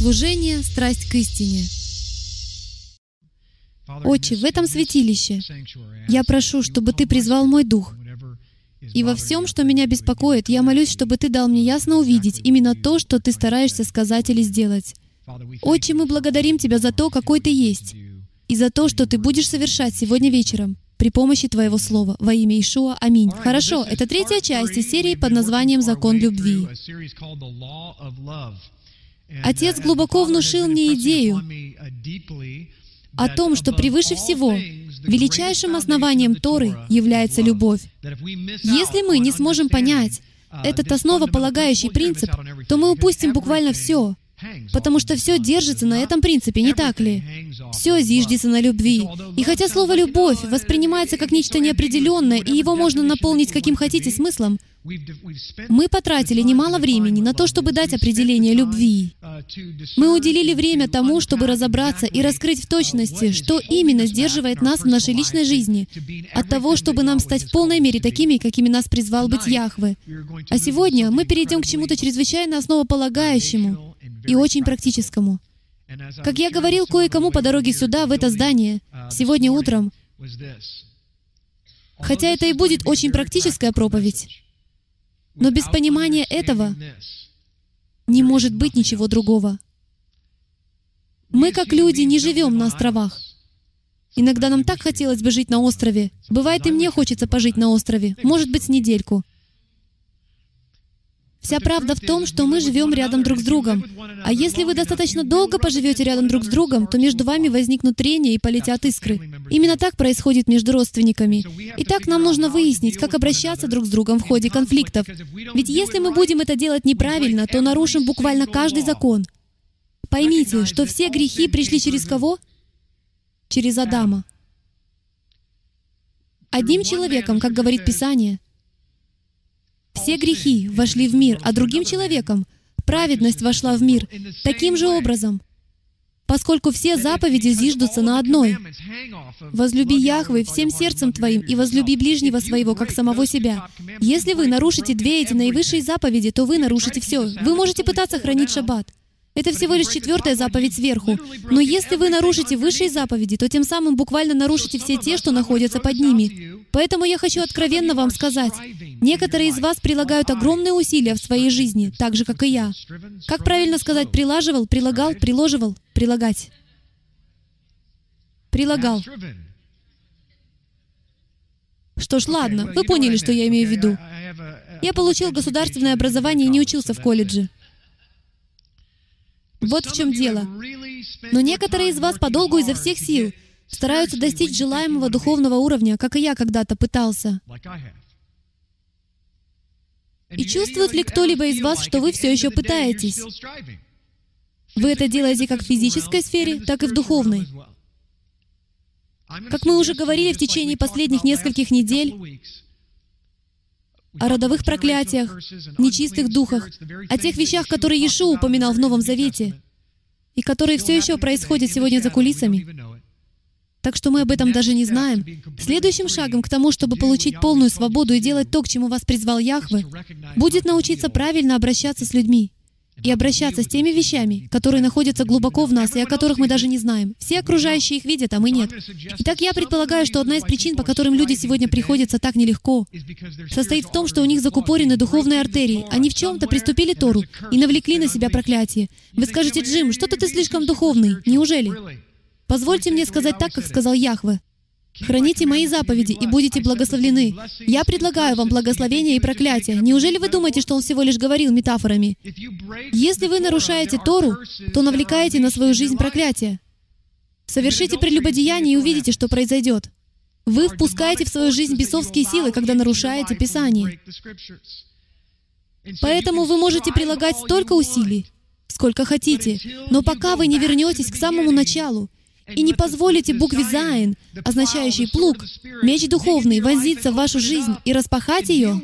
Служение — страсть к истине. Отче, в этом святилище я прошу, чтобы Ты призвал мой дух. И во всем, что меня беспокоит, я молюсь, чтобы Ты дал мне ясно увидеть именно то, что Ты стараешься сказать или сделать. Отче, мы благодарим Тебя за то, какой Ты есть, и за то, что Ты будешь совершать сегодня вечером при помощи Твоего Слова. Во имя Ишуа. Аминь. Хорошо, это третья часть из серии под названием «Закон любви». Отец глубоко внушил мне идею о том, что превыше всего величайшим основанием Торы является любовь. Если мы не сможем понять этот основополагающий принцип, то мы упустим буквально все, Потому что все держится на этом принципе, не так ли? Все зиждется на любви. И хотя слово «любовь» воспринимается как нечто неопределенное, и его можно наполнить каким хотите смыслом, мы потратили немало времени на то, чтобы дать определение любви. Мы уделили время тому, чтобы разобраться и раскрыть в точности, что именно сдерживает нас в нашей личной жизни от того, чтобы нам стать в полной мере такими, какими нас призвал быть Яхве. А сегодня мы перейдем к чему-то чрезвычайно основополагающему и очень практическому. Как я говорил кое-кому по дороге сюда, в это здание, сегодня утром, хотя это и будет очень практическая проповедь, но без понимания этого не может быть ничего другого. Мы, как люди, не живем на островах. Иногда нам так хотелось бы жить на острове. Бывает, и мне хочется пожить на острове. Может быть, с недельку. Вся правда в том, что мы живем рядом друг с другом. А если вы достаточно долго поживете рядом друг с другом, то между вами возникнут трения и полетят искры. Именно так происходит между родственниками. Итак, нам нужно выяснить, как обращаться друг с другом в ходе конфликтов. Ведь если мы будем это делать неправильно, то нарушим буквально каждый закон. Поймите, что все грехи пришли через кого? Через Адама. Одним человеком, как говорит Писание, все грехи вошли в мир, а другим человеком праведность вошла в мир таким же образом, поскольку все заповеди зиждутся на одной. «Возлюби Яхвы всем сердцем твоим и возлюби ближнего своего, как самого себя». Если вы нарушите две эти наивысшие заповеди, то вы нарушите все. Вы можете пытаться хранить шаббат, это всего лишь четвертая заповедь сверху. Но если вы нарушите высшие заповеди, то тем самым буквально нарушите все те, что находятся под ними. Поэтому я хочу откровенно вам сказать, некоторые из вас прилагают огромные усилия в своей жизни, так же, как и я. Как правильно сказать «прилаживал», «прилагал», «приложивал», «прилагать»? Прилагал. Что ж, ладно, вы поняли, что я имею в виду. Я получил государственное образование и не учился в колледже. Вот в чем дело. Но некоторые из вас подолгу изо всех сил стараются достичь желаемого духовного уровня, как и я когда-то пытался. И чувствует ли кто-либо из вас, что вы все еще пытаетесь? Вы это делаете как в физической сфере, так и в духовной. Как мы уже говорили в течение последних нескольких недель, о родовых проклятиях, нечистых духах, о тех вещах, которые Иешуа упоминал в Новом Завете, и которые все еще происходят сегодня за кулисами. Так что мы об этом даже не знаем. Следующим шагом к тому, чтобы получить полную свободу и делать то, к чему вас призвал Яхве, будет научиться правильно обращаться с людьми и обращаться с теми вещами, которые находятся глубоко в нас и о которых мы даже не знаем. Все окружающие их видят, а мы нет. Итак, я предполагаю, что одна из причин, по которым люди сегодня приходятся так нелегко, состоит в том, что у них закупорены духовные артерии. Они в чем-то приступили Тору и навлекли на себя проклятие. Вы скажете, Джим, что-то ты слишком духовный. Неужели? Позвольте мне сказать так, как сказал Яхве. Храните мои заповеди и будете благословлены. Я предлагаю вам благословение и проклятие. Неужели вы думаете, что он всего лишь говорил метафорами? Если вы нарушаете Тору, то навлекаете на свою жизнь проклятие. Совершите прелюбодеяние и увидите, что произойдет. Вы впускаете в свою жизнь бесовские силы, когда нарушаете Писание. Поэтому вы можете прилагать столько усилий, сколько хотите, но пока вы не вернетесь к самому началу и не позволите букве «Зайн», означающей «плуг», меч духовный, возиться в вашу жизнь и распахать ее,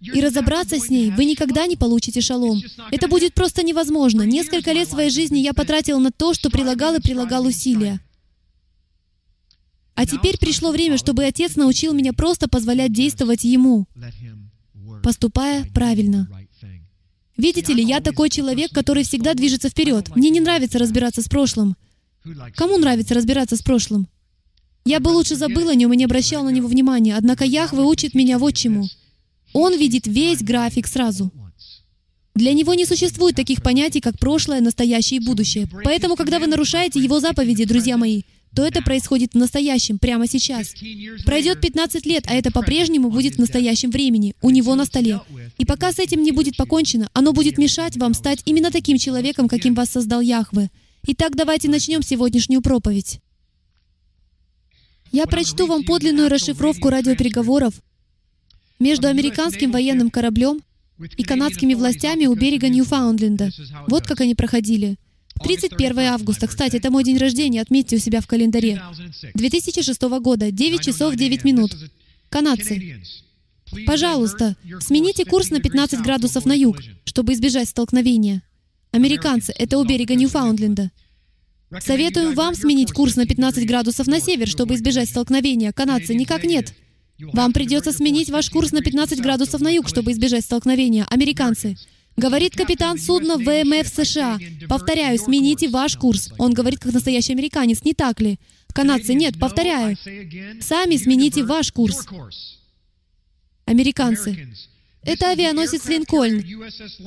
и разобраться с ней, вы никогда не получите шалом. Это будет просто невозможно. Несколько лет своей жизни я потратил на то, что прилагал и прилагал усилия. А теперь пришло время, чтобы Отец научил меня просто позволять действовать Ему, поступая правильно. Видите ли, я такой человек, который всегда движется вперед. Мне не нравится разбираться с прошлым. Кому нравится разбираться с прошлым? Я бы лучше забыл о нем и не обращал на него внимания, однако Яхве учит меня вот чему. Он видит весь график сразу. Для него не существует таких понятий, как прошлое, настоящее и будущее. Поэтому, когда вы нарушаете его заповеди, друзья мои, то это происходит в настоящем, прямо сейчас. Пройдет 15 лет, а это по-прежнему будет в настоящем времени, у него на столе. И пока с этим не будет покончено, оно будет мешать вам стать именно таким человеком, каким вас создал Яхве. Итак, давайте начнем сегодняшнюю проповедь. Я прочту вам подлинную расшифровку радиопереговоров между американским военным кораблем и канадскими властями у берега Ньюфаундленда. Вот как они проходили. 31 августа. Кстати, это мой день рождения, отметьте у себя в календаре. 2006 года, 9 часов 9 минут. Канадцы. Пожалуйста, смените курс на 15 градусов на юг, чтобы избежать столкновения. Американцы, это у берега Ньюфаундленда. Советуем вам сменить курс на 15 градусов на север, чтобы избежать столкновения. Канадцы, никак нет. Вам придется сменить ваш курс на 15 градусов на юг, чтобы избежать столкновения. Американцы. Говорит капитан судна ВМФ США. Повторяю, смените ваш курс. Он говорит как настоящий американец, не так ли? Канадцы, нет, повторяю. Сами смените ваш курс. Американцы. Это авианосец «Линкольн»,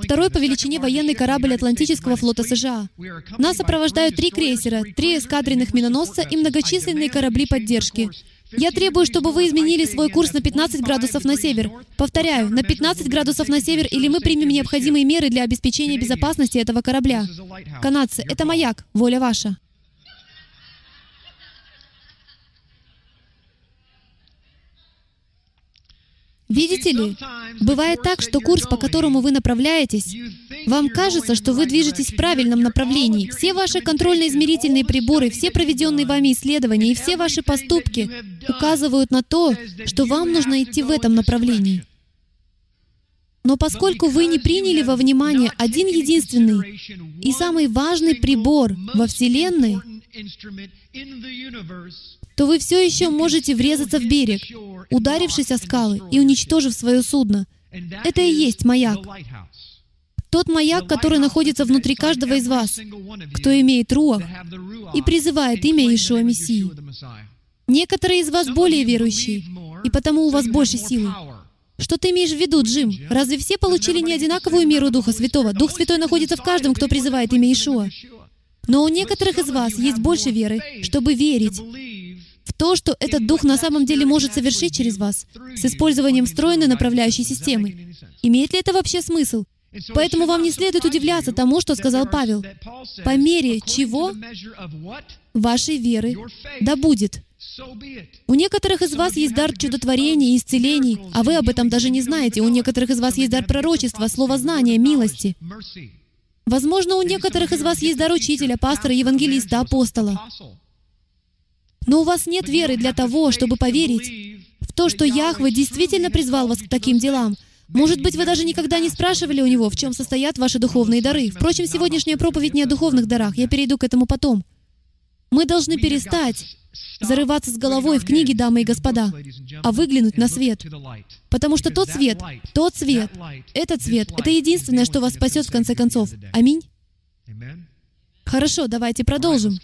второй по величине военный корабль Атлантического флота США. Нас сопровождают три крейсера, три эскадренных миноносца и многочисленные корабли поддержки. Я требую, чтобы вы изменили свой курс на 15 градусов на север. Повторяю, на 15 градусов на север, или мы примем необходимые меры для обеспечения безопасности этого корабля. Канадцы, это маяк, воля ваша. Видите ли, бывает так, что курс, по которому вы направляетесь, вам кажется, что вы движетесь в правильном направлении. Все ваши контрольно-измерительные приборы, все проведенные вами исследования и все ваши поступки указывают на то, что вам нужно идти в этом направлении. Но поскольку вы не приняли во внимание один единственный и самый важный прибор во Вселенной, то вы все еще можете врезаться в берег, ударившись о скалы и уничтожив свое судно. Это и есть маяк. Тот маяк, который находится внутри каждого из вас, кто имеет руах и призывает имя Иешуа Мессии. Некоторые из вас более верующие, и потому у вас больше силы. Что ты имеешь в виду, Джим? Разве все получили не одинаковую меру Духа Святого? Дух Святой находится в каждом, кто призывает имя Иешуа. Но у некоторых из вас есть больше веры, чтобы верить в то, что этот дух на самом деле может совершить через вас с использованием встроенной направляющей системы. Имеет ли это вообще смысл? Поэтому вам не следует удивляться тому, что сказал Павел. По мере чего вашей веры да будет. У некоторых из вас есть дар чудотворения и исцелений, а вы об этом даже не знаете. У некоторых из вас есть дар пророчества, слова знания, милости. Возможно, у некоторых из вас есть дар учителя, пастора, евангелиста, апостола. Но у вас нет веры для того, чтобы поверить в то, что Яхве действительно призвал вас к таким делам. Может быть, вы даже никогда не спрашивали у Него, в чем состоят ваши духовные дары. Впрочем, сегодняшняя проповедь не о духовных дарах. Я перейду к этому потом. Мы должны перестать зарываться с головой в книги, дамы и господа, а выглянуть на свет. Потому что тот свет, тот свет, этот свет, это единственное, что вас спасет в конце концов. Аминь? Хорошо, давайте продолжим.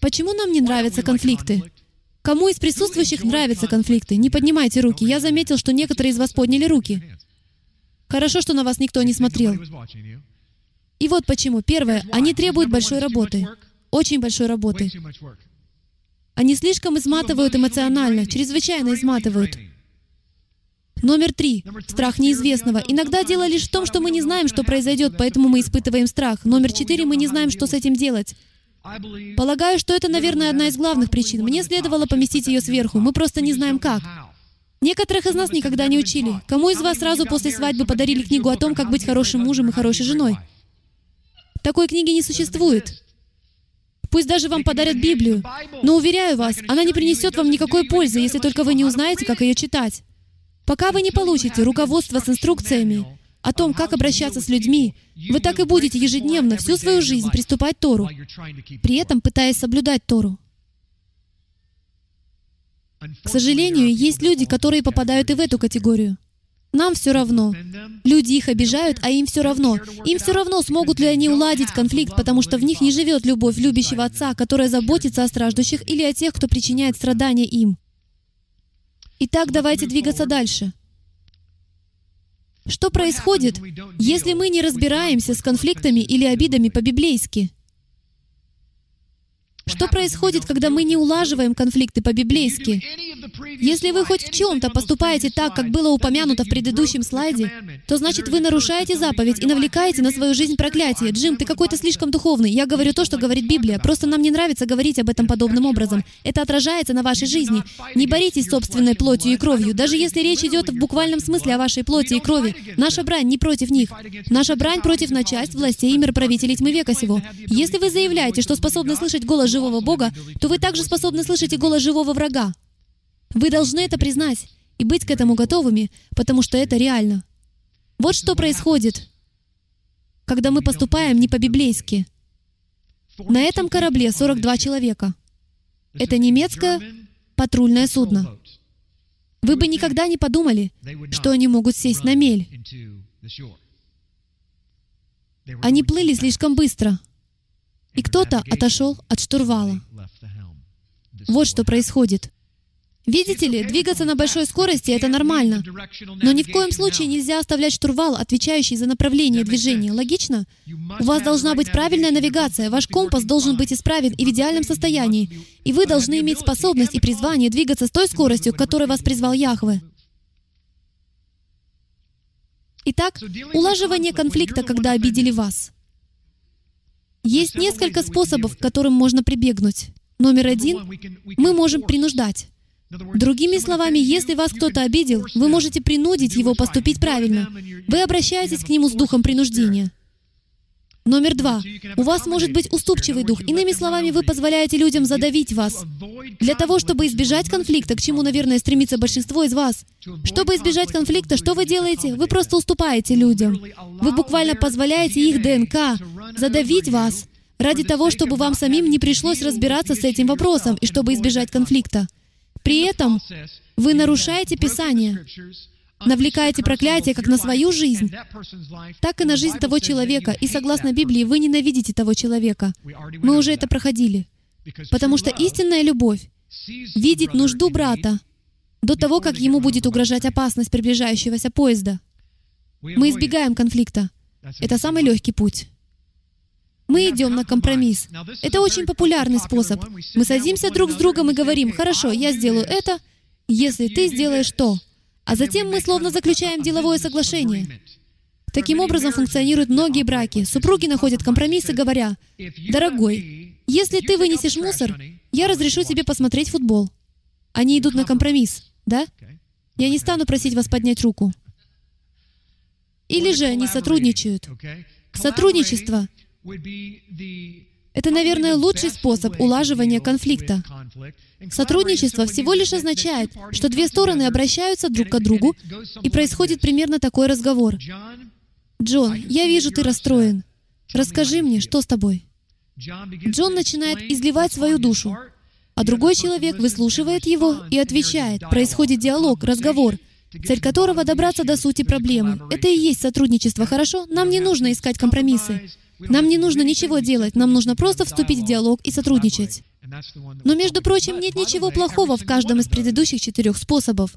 Почему нам не нравятся конфликты? Кому из присутствующих нравятся конфликты? Не поднимайте руки. Я заметил, что некоторые из вас подняли руки. Хорошо, что на вас никто не смотрел. И вот почему. Первое, они требуют большой работы. Очень большой работы. Они слишком изматывают эмоционально, чрезвычайно изматывают. Номер три. Страх неизвестного. Иногда дело лишь в том, что мы не знаем, что произойдет, поэтому мы испытываем страх. Номер четыре. Мы не знаем, что с этим делать. Полагаю, что это, наверное, одна из главных причин. Мне следовало поместить ее сверху. Мы просто не знаем как. Некоторых из нас никогда не учили. Кому из вас сразу после свадьбы подарили книгу о том, как быть хорошим мужем и хорошей женой? Такой книги не существует. Пусть даже вам подарят Библию, но уверяю вас, она не принесет вам никакой пользы, если только вы не узнаете, как ее читать. Пока вы не получите руководство с инструкциями, о том, как обращаться с людьми, вы так и будете ежедневно всю свою жизнь приступать Тору, при этом пытаясь соблюдать Тору. К сожалению, есть люди, которые попадают и в эту категорию. Нам все равно. Люди их обижают, а им все равно. Им все равно, смогут ли они уладить конфликт, потому что в них не живет любовь любящего Отца, которая заботится о страждущих или о тех, кто причиняет страдания им. Итак, давайте двигаться дальше. Что происходит, если мы не разбираемся с конфликтами или обидами по-библейски? Что происходит, когда мы не улаживаем конфликты по-библейски? Если вы хоть в чем-то поступаете так, как было упомянуто в предыдущем слайде, то значит вы нарушаете заповедь и навлекаете на свою жизнь проклятие. Джим, ты какой-то слишком духовный. Я говорю то, что говорит Библия. Просто нам не нравится говорить об этом подобным образом. Это отражается на вашей жизни. Не боритесь собственной плотью и кровью. Даже если речь идет в буквальном смысле о вашей плоти и крови, наша брань не против них. Наша брань против начальств, властей и мироправителей тьмы века сего. Если вы заявляете, что способны слышать голос живого Бога, то вы также способны слышать и голос живого врага. Вы должны это признать и быть к этому готовыми, потому что это реально. Вот что происходит, когда мы поступаем не по-библейски. На этом корабле 42 человека. Это немецкое патрульное судно. Вы бы никогда не подумали, что они могут сесть на мель. Они плыли слишком быстро — и кто-то отошел от штурвала. Вот что происходит. Видите ли, двигаться на большой скорости — это нормально. Но ни в коем случае нельзя оставлять штурвал, отвечающий за направление движения. Логично? У вас должна быть правильная навигация, ваш компас должен быть исправен и в идеальном состоянии. И вы должны иметь способность и призвание двигаться с той скоростью, к которой вас призвал Яхве. Итак, улаживание конфликта, когда обидели вас — есть несколько способов, к которым можно прибегнуть. Номер один — мы можем принуждать. Другими словами, если вас кто-то обидел, вы можете принудить его поступить правильно. Вы обращаетесь к нему с духом принуждения. Номер два. У вас может быть уступчивый дух. Иными словами, вы позволяете людям задавить вас. Для того, чтобы избежать конфликта, к чему, наверное, стремится большинство из вас. Чтобы избежать конфликта, что вы делаете? Вы просто уступаете людям. Вы буквально позволяете их ДНК задавить вас ради того, чтобы вам самим не пришлось разбираться с этим вопросом и чтобы избежать конфликта. При этом вы нарушаете Писание, навлекаете проклятие как на свою жизнь, так и на жизнь того человека. И согласно Библии, вы ненавидите того человека. Мы уже это проходили. Потому что истинная любовь видит нужду брата до того, как ему будет угрожать опасность приближающегося поезда. Мы избегаем конфликта. Это самый легкий путь. Мы идем на компромисс. Это очень популярный способ. Мы садимся друг с другом и говорим, «Хорошо, я сделаю это, если ты сделаешь то». А затем мы словно заключаем деловое соглашение. Таким образом функционируют многие браки. Супруги находят компромиссы, говоря, «Дорогой, если ты вынесешь мусор, я разрешу тебе посмотреть футбол». Они идут на компромисс, да? Я не стану просить вас поднять руку. Или же они сотрудничают. Сотрудничество это, наверное, лучший способ улаживания конфликта. Сотрудничество всего лишь означает, что две стороны обращаются друг к другу, и происходит примерно такой разговор. «Джон, я вижу, ты расстроен. Расскажи мне, что с тобой?» Джон начинает изливать свою душу, а другой человек выслушивает его и отвечает. Происходит диалог, разговор, цель которого — добраться до сути проблемы. Это и есть сотрудничество, хорошо? Нам не нужно искать компромиссы. Нам не нужно ничего делать, нам нужно просто вступить в диалог и сотрудничать. Но, между прочим, нет ничего плохого в каждом из предыдущих четырех способов.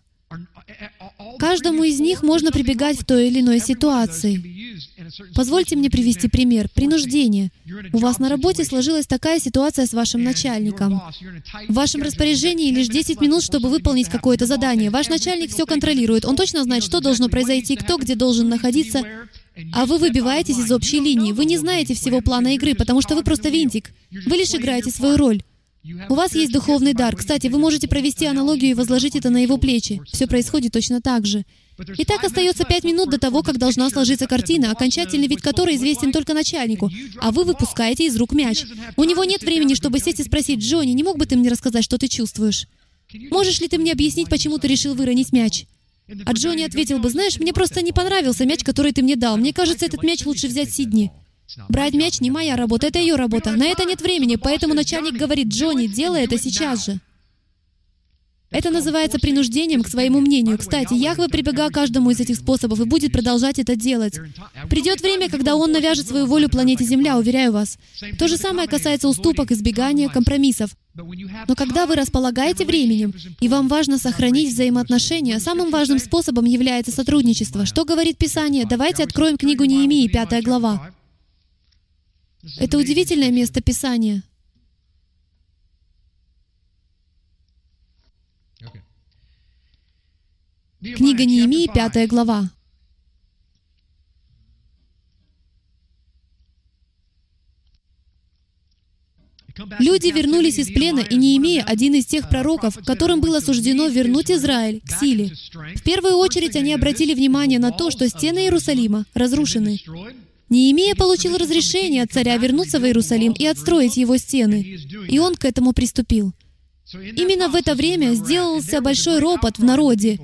Каждому из них можно прибегать в той или иной ситуации. Позвольте мне привести пример. Принуждение. У вас на работе сложилась такая ситуация с вашим начальником. В вашем распоряжении лишь 10 минут, чтобы выполнить какое-то задание. Ваш начальник все контролирует. Он точно знает, что должно произойти, кто где должен находиться. А вы выбиваетесь из общей линии. Вы не знаете всего плана игры, потому что вы просто винтик. Вы лишь играете свою роль. У вас есть духовный дар. Кстати, вы можете провести аналогию и возложить это на его плечи. Все происходит точно так же. И так остается пять минут до того, как должна сложиться картина, окончательный вид которой известен только начальнику, а вы выпускаете из рук мяч. У него нет времени, чтобы сесть и спросить, «Джонни, не мог бы ты мне рассказать, что ты чувствуешь? Можешь ли ты мне объяснить, почему ты решил выронить мяч?» А Джонни ответил бы, «Знаешь, мне просто не понравился мяч, который ты мне дал. Мне кажется, этот мяч лучше взять Сидни». Брать мяч не моя работа, это ее работа. На это нет времени, поэтому начальник говорит, Джонни, делай это сейчас же. Это называется принуждением к своему мнению. Кстати, Яхве прибега к каждому из этих способов и будет продолжать это делать. Придет время, когда Он навяжет свою волю планете Земля, уверяю вас. То же самое касается уступок, избегания, компромиссов. Но когда вы располагаете временем, и вам важно сохранить взаимоотношения, самым важным способом является сотрудничество. Что говорит Писание? Давайте откроем книгу Неемии, пятая глава. Это удивительное место Писания. Книга Неемии, пятая глава. Люди вернулись из плена, и Неемия, один из тех пророков, которым было суждено вернуть Израиль к силе. В первую очередь они обратили внимание на то, что стены Иерусалима разрушены. Неемия получил разрешение от царя вернуться в Иерусалим и отстроить его стены, и он к этому приступил. Именно в это время сделался большой ропот в народе,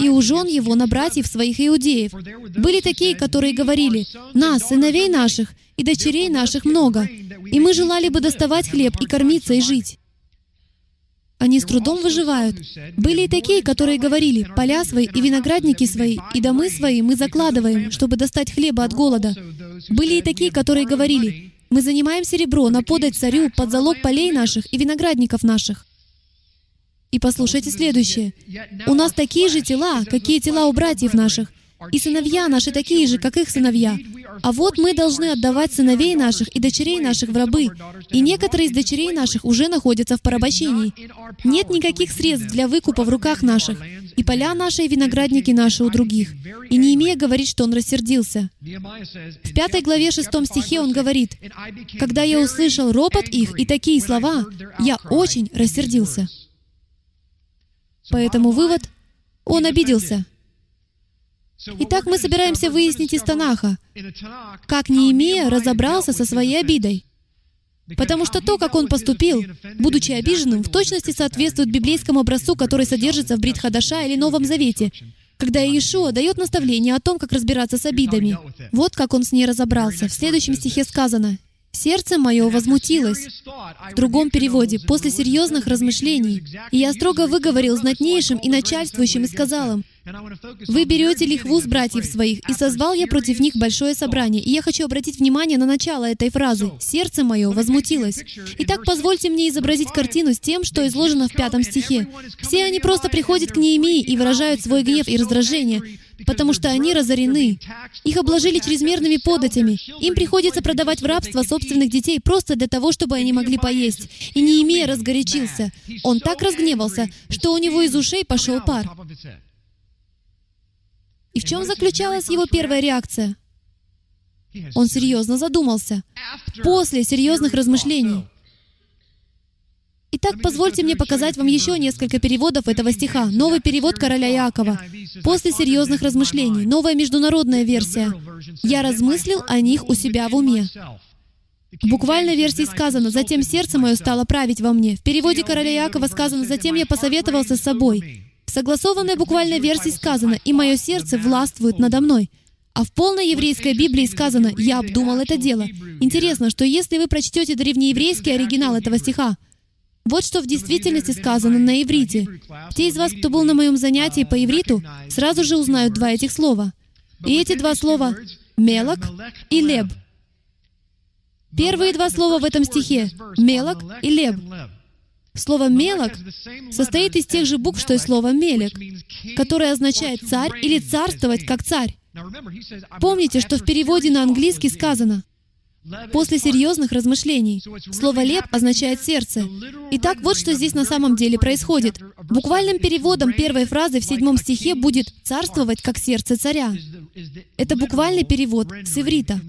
и у жен его на братьев своих иудеев. Были такие, которые говорили, «Нас, сыновей наших, и дочерей наших много, и мы желали бы доставать хлеб и кормиться и жить». Они с трудом выживают. Были и такие, которые говорили, «Поля свои и виноградники свои, и домы свои мы закладываем, чтобы достать хлеба от голода». Были и такие, которые говорили, «Мы занимаем серебро на подать царю под залог полей наших и виноградников наших». И послушайте следующее. «У нас такие же тела, какие тела у братьев наших, и сыновья наши такие же, как их сыновья. А вот мы должны отдавать сыновей наших и дочерей наших в рабы, и некоторые из дочерей наших уже находятся в порабощении. Нет никаких средств для выкупа в руках наших, и поля наши и виноградники наши у других. И Неемия говорит, что он рассердился. В пятой главе шестом стихе он говорит, «Когда я услышал ропот их и такие слова, я очень рассердился». Поэтому вывод — он обиделся. Итак, мы собираемся выяснить из Танаха, как Неемия разобрался со своей обидой. Потому что то, как он поступил, будучи обиженным, в точности соответствует библейскому образцу, который содержится в Брит Хадаша или Новом Завете, когда Иешуа дает наставление о том, как разбираться с обидами. Вот как он с ней разобрался. В следующем стихе сказано, Сердце мое возмутилось. В другом переводе, после серьезных размышлений. И я строго выговорил знатнейшим и начальствующим и сказал им, «Вы берете лихву с братьев своих, и созвал я против них большое собрание». И я хочу обратить внимание на начало этой фразы. «Сердце мое возмутилось». Итак, позвольте мне изобразить картину с тем, что изложено в пятом стихе. Все они просто приходят к Неемии и выражают свой гнев и раздражение, потому что они разорены. Их обложили чрезмерными податями. Им приходится продавать в рабство собственных детей просто для того, чтобы они могли поесть. И Неемия разгорячился. Он так разгневался, что у него из ушей пошел пар. И в чем заключалась его первая реакция? Он серьезно задумался. После серьезных размышлений. Итак, позвольте мне показать вам еще несколько переводов этого стиха. Новый перевод короля Якова. После серьезных размышлений. Новая международная версия. «Я размыслил о них у себя в уме». В буквальной версии сказано «Затем сердце мое стало править во мне». В переводе короля Якова сказано «Затем я посоветовался с собой». Согласованной буквальной версии сказано «И мое сердце властвует надо мной». А в полной еврейской Библии сказано «Я обдумал это дело». Интересно, что если вы прочтете древнееврейский оригинал этого стиха, вот что в действительности сказано на иврите. Те из вас, кто был на моем занятии по ивриту, сразу же узнают два этих слова. И эти два слова — «мелок» и «леб». Первые два слова в этом стихе — «мелок» и «леб». Слово «мелок» состоит из тех же букв, что и слово «мелек», которое означает «царь» или «царствовать как царь». Помните, что в переводе на английский сказано после серьезных размышлений. Слово «леп» означает «сердце». Итак, вот что здесь на самом деле происходит. Буквальным переводом первой фразы в седьмом стихе будет «царствовать, как сердце царя». Это буквальный перевод с иврита.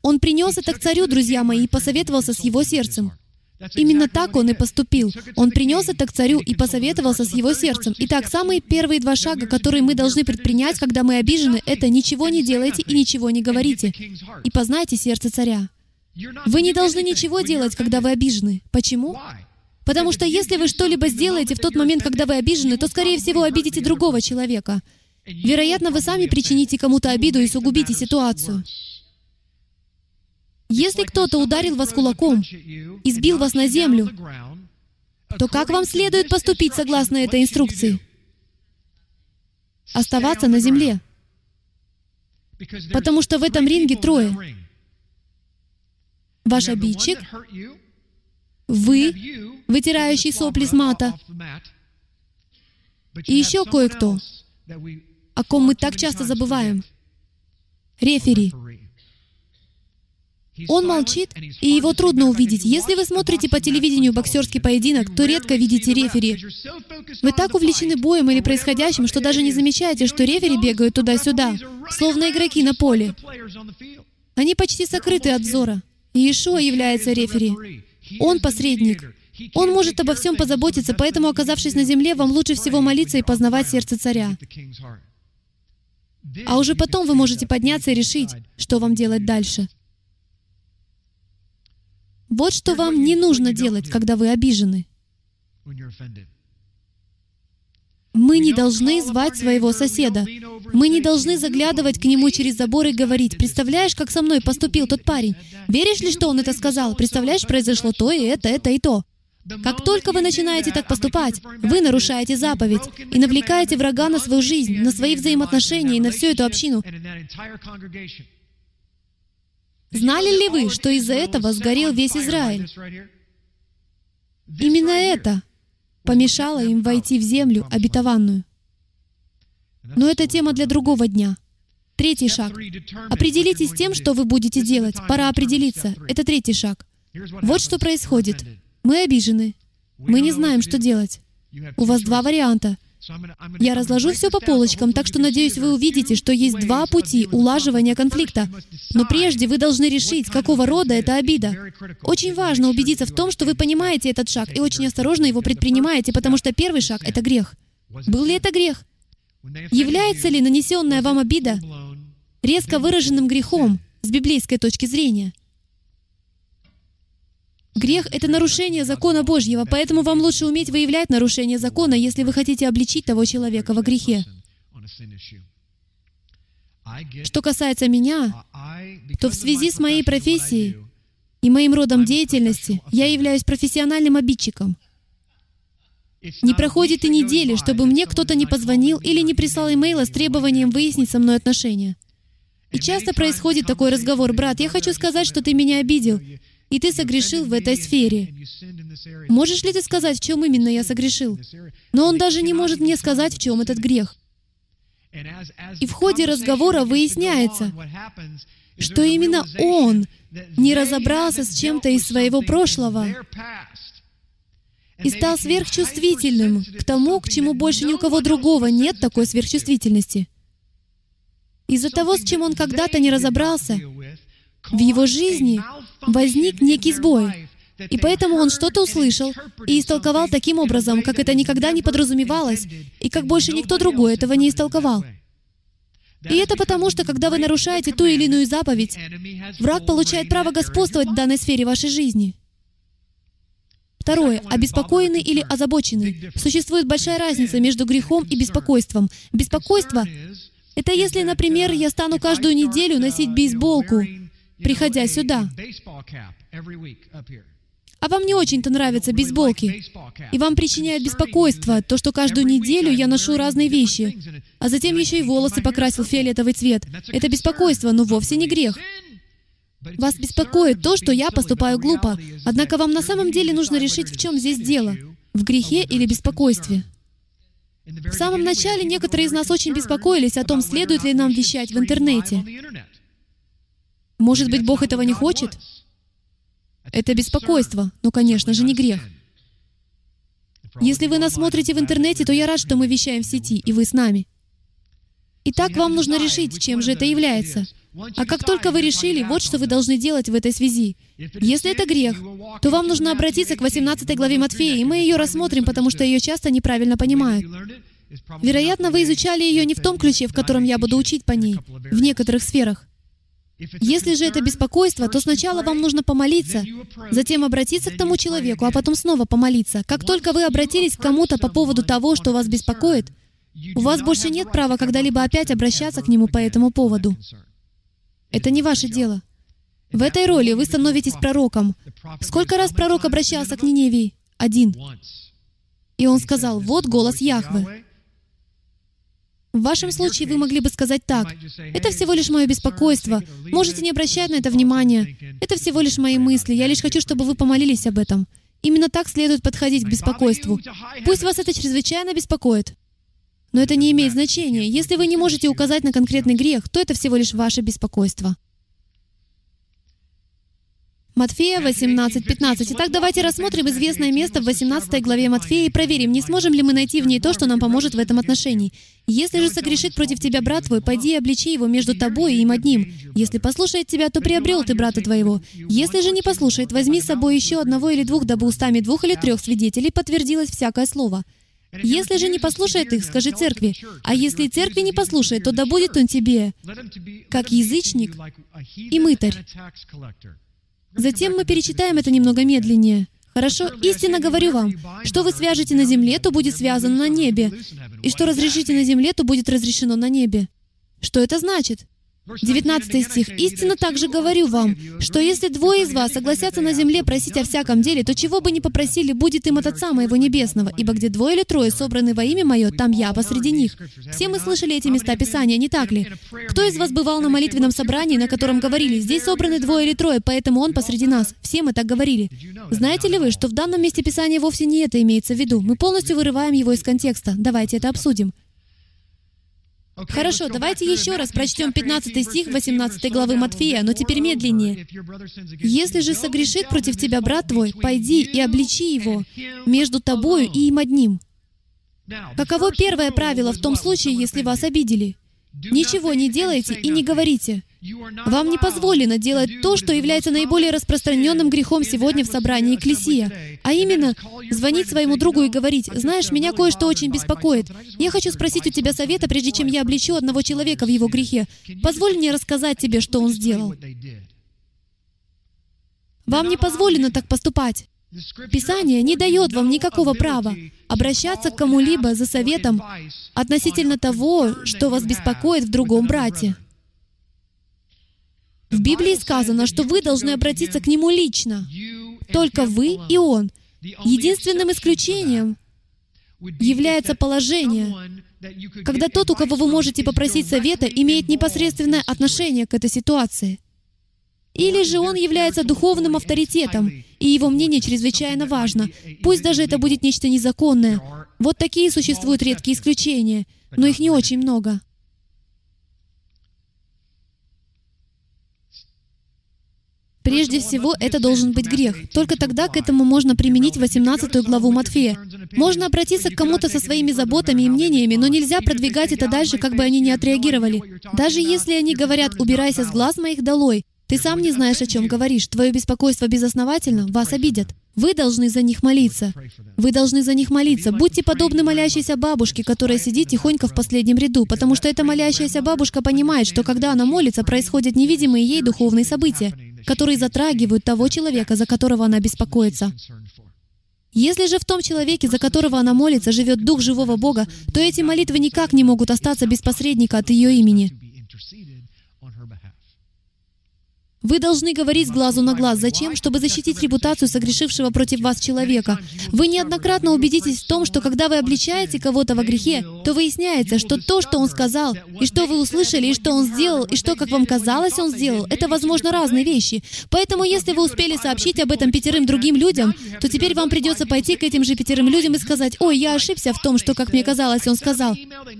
Он принес это к царю, друзья мои, и посоветовался с его сердцем. Именно так он и поступил. Он принес это к царю и посоветовался с его сердцем. Итак, самые первые два шага, которые мы должны предпринять, когда мы обижены, это «ничего не делайте и ничего не говорите». И познайте сердце царя. Вы не должны ничего делать, когда вы обижены. Почему? Потому что если вы что-либо сделаете в тот момент, когда вы обижены, то, скорее всего, обидите другого человека. Вероятно, вы сами причините кому-то обиду и сугубите ситуацию. Если кто-то ударил вас кулаком, избил вас на землю, то как вам следует поступить согласно этой инструкции? Оставаться на земле. Потому что в этом ринге трое. Ваш обидчик, вы, вытирающий сопли с мата, и еще кое-кто, о ком мы так часто забываем. Рефери. Он молчит, и его трудно увидеть. Если вы смотрите по телевидению боксерский поединок, то редко видите рефери. Вы так увлечены боем или происходящим, что даже не замечаете, что рефери бегают туда-сюда, словно игроки на поле. Они почти сокрыты от взора. Иешуа является рефери. Он посредник. Он может обо всем позаботиться, поэтому, оказавшись на земле, вам лучше всего молиться и познавать сердце царя. А уже потом вы можете подняться и решить, что вам делать дальше. Вот что вам не нужно делать, когда вы обижены. Мы не должны звать своего соседа. Мы не должны заглядывать к нему через забор и говорить, «Представляешь, как со мной поступил тот парень? Веришь ли, что он это сказал? Представляешь, произошло то и это, это и то». Как только вы начинаете так поступать, вы нарушаете заповедь и навлекаете врага на свою жизнь, на свои взаимоотношения и на всю эту общину. Знали ли вы, что из-за этого сгорел весь Израиль? Именно это помешало им войти в землю обетованную. Но это тема для другого дня. Третий шаг. Определитесь с тем, что вы будете делать. Пора определиться. Это третий шаг. Вот что происходит. Мы обижены. Мы не знаем, что делать. У вас два варианта. Я разложу все по полочкам, так что, надеюсь, вы увидите, что есть два пути улаживания конфликта. Но прежде вы должны решить, какого рода это обида. Очень важно убедиться в том, что вы понимаете этот шаг и очень осторожно его предпринимаете, потому что первый шаг — это грех. Был ли это грех? Является ли нанесенная вам обида резко выраженным грехом с библейской точки зрения? Грех — это нарушение закона Божьего, поэтому вам лучше уметь выявлять нарушение закона, если вы хотите обличить того человека во грехе. Что касается меня, то в связи с моей профессией и моим родом деятельности я являюсь профессиональным обидчиком. Не проходит и недели, чтобы мне кто-то не позвонил или не прислал имейла с требованием выяснить со мной отношения. И часто происходит такой разговор, «Брат, я хочу сказать, что ты меня обидел и ты согрешил в этой сфере. Можешь ли ты сказать, в чем именно я согрешил? Но он даже не может мне сказать, в чем этот грех. И в ходе разговора выясняется, что именно он не разобрался с чем-то из своего прошлого и стал сверхчувствительным к тому, к чему больше ни у кого другого нет такой сверхчувствительности. Из-за того, с чем он когда-то не разобрался, в его жизни возник некий сбой. И поэтому он что-то услышал и истолковал таким образом, как это никогда не подразумевалось, и как больше никто другой этого не истолковал. И это потому, что когда вы нарушаете ту или иную заповедь, враг получает право господствовать в данной сфере вашей жизни. Второе. Обеспокоенный или озабоченный. Существует большая разница между грехом и беспокойством. Беспокойство — это если, например, я стану каждую неделю носить бейсболку, приходя сюда. А вам не очень-то нравятся бейсболки, и вам причиняет беспокойство то, что каждую неделю я ношу разные вещи, а затем еще и волосы покрасил фиолетовый цвет. Это беспокойство, но вовсе не грех. Вас беспокоит то, что я поступаю глупо, однако вам на самом деле нужно решить, в чем здесь дело, в грехе или беспокойстве. В самом начале некоторые из нас очень беспокоились о том, следует ли нам вещать в интернете. Может быть, Бог этого не хочет? Это беспокойство, но, конечно же, не грех. Если вы нас смотрите в интернете, то я рад, что мы вещаем в сети, и вы с нами. Итак, вам нужно решить, чем же это является. А как только вы решили, вот что вы должны делать в этой связи. Если это грех, то вам нужно обратиться к 18 главе Матфея, и мы ее рассмотрим, потому что ее часто неправильно понимают. Вероятно, вы изучали ее не в том ключе, в котором я буду учить по ней, в некоторых сферах. Если же это беспокойство, то сначала вам нужно помолиться, затем обратиться к тому человеку, а потом снова помолиться. Как только вы обратились к кому-то по поводу того, что вас беспокоит, у вас больше нет права когда-либо опять обращаться к нему по этому поводу. Это не ваше дело. В этой роли вы становитесь пророком. Сколько раз пророк обращался к Ниневии? один. И он сказал, вот голос Яхвы. В вашем случае вы могли бы сказать так, «Это всего лишь мое беспокойство. Можете не обращать на это внимания. Это всего лишь мои мысли. Я лишь хочу, чтобы вы помолились об этом». Именно так следует подходить к беспокойству. Пусть вас это чрезвычайно беспокоит. Но это не имеет значения. Если вы не можете указать на конкретный грех, то это всего лишь ваше беспокойство. Матфея 18.15. Итак, давайте рассмотрим известное место в 18 главе Матфея и проверим, не сможем ли мы найти в ней то, что нам поможет в этом отношении. «Если же согрешит против тебя брат твой, пойди и обличи его между тобой и им одним. Если послушает тебя, то приобрел ты брата твоего. Если же не послушает, возьми с собой еще одного или двух, дабы устами двух или трех свидетелей подтвердилось всякое слово». Если же не послушает их, скажи церкви. А если церкви не послушает, то да будет он тебе, как язычник и мытарь. Затем мы перечитаем это немного медленнее. Хорошо, истинно говорю вам, что вы свяжете на земле, то будет связано на небе, и что разрешите на земле, то будет разрешено на небе. Что это значит? 19 стих. «Истинно также говорю вам, что если двое из вас согласятся на земле просить о всяком деле, то чего бы ни попросили, будет им от Отца Моего Небесного. Ибо где двое или трое собраны во имя Мое, там Я посреди них». Все мы слышали эти места Писания, не так ли? Кто из вас бывал на молитвенном собрании, на котором говорили, «Здесь собраны двое или трое, поэтому Он посреди нас». Все мы так говорили. Знаете ли вы, что в данном месте Писания вовсе не это имеется в виду? Мы полностью вырываем его из контекста. Давайте это обсудим. Хорошо, давайте еще раз прочтем 15 стих 18 главы Матфея, но теперь медленнее. «Если же согрешит против тебя брат твой, пойди и обличи его между тобою и им одним». Каково первое правило в том случае, если вас обидели? Ничего не делайте и не говорите. Вам не позволено делать то, что является наиболее распространенным грехом сегодня в собрании Экклесия, а именно звонить своему другу и говорить, «Знаешь, меня кое-что очень беспокоит. Я хочу спросить у тебя совета, прежде чем я обличу одного человека в его грехе. Позволь мне рассказать тебе, что он сделал». Вам не позволено так поступать. Писание не дает вам никакого права обращаться к кому-либо за советом относительно того, что вас беспокоит в другом брате. В Библии сказано, что вы должны обратиться к Нему лично. Только вы и Он. Единственным исключением является положение, когда тот, у кого вы можете попросить совета, имеет непосредственное отношение к этой ситуации. Или же он является духовным авторитетом, и его мнение чрезвычайно важно, пусть даже это будет нечто незаконное. Вот такие существуют редкие исключения, но их не очень много. Прежде всего, это должен быть грех. Только тогда к этому можно применить 18 главу Матфея. Можно обратиться к кому-то со своими заботами и мнениями, но нельзя продвигать это дальше, как бы они ни отреагировали. Даже если они говорят «убирайся с глаз моих долой», ты сам не знаешь, о чем говоришь. Твое беспокойство безосновательно, вас обидят. Вы должны за них молиться. Вы должны за них молиться. Будьте подобны молящейся бабушке, которая сидит тихонько в последнем ряду, потому что эта молящаяся бабушка понимает, что когда она молится, происходят невидимые ей духовные события которые затрагивают того человека, за которого она беспокоится. Если же в том человеке, за которого она молится, живет Дух живого Бога, то эти молитвы никак не могут остаться без посредника от ее имени. Вы должны говорить с глазу на глаз. Зачем? Чтобы защитить репутацию согрешившего против вас человека. Вы неоднократно убедитесь в том, что когда вы обличаете кого-то во грехе, то выясняется, что то, что он сказал, и что вы услышали, и что он сделал, и что, как вам казалось, он сделал, это, возможно, разные вещи. Поэтому, если вы успели сообщить об этом пятерым другим людям, то теперь вам придется пойти к этим же пятерым людям и сказать, «Ой, я ошибся в том, что, как мне казалось, он сказал».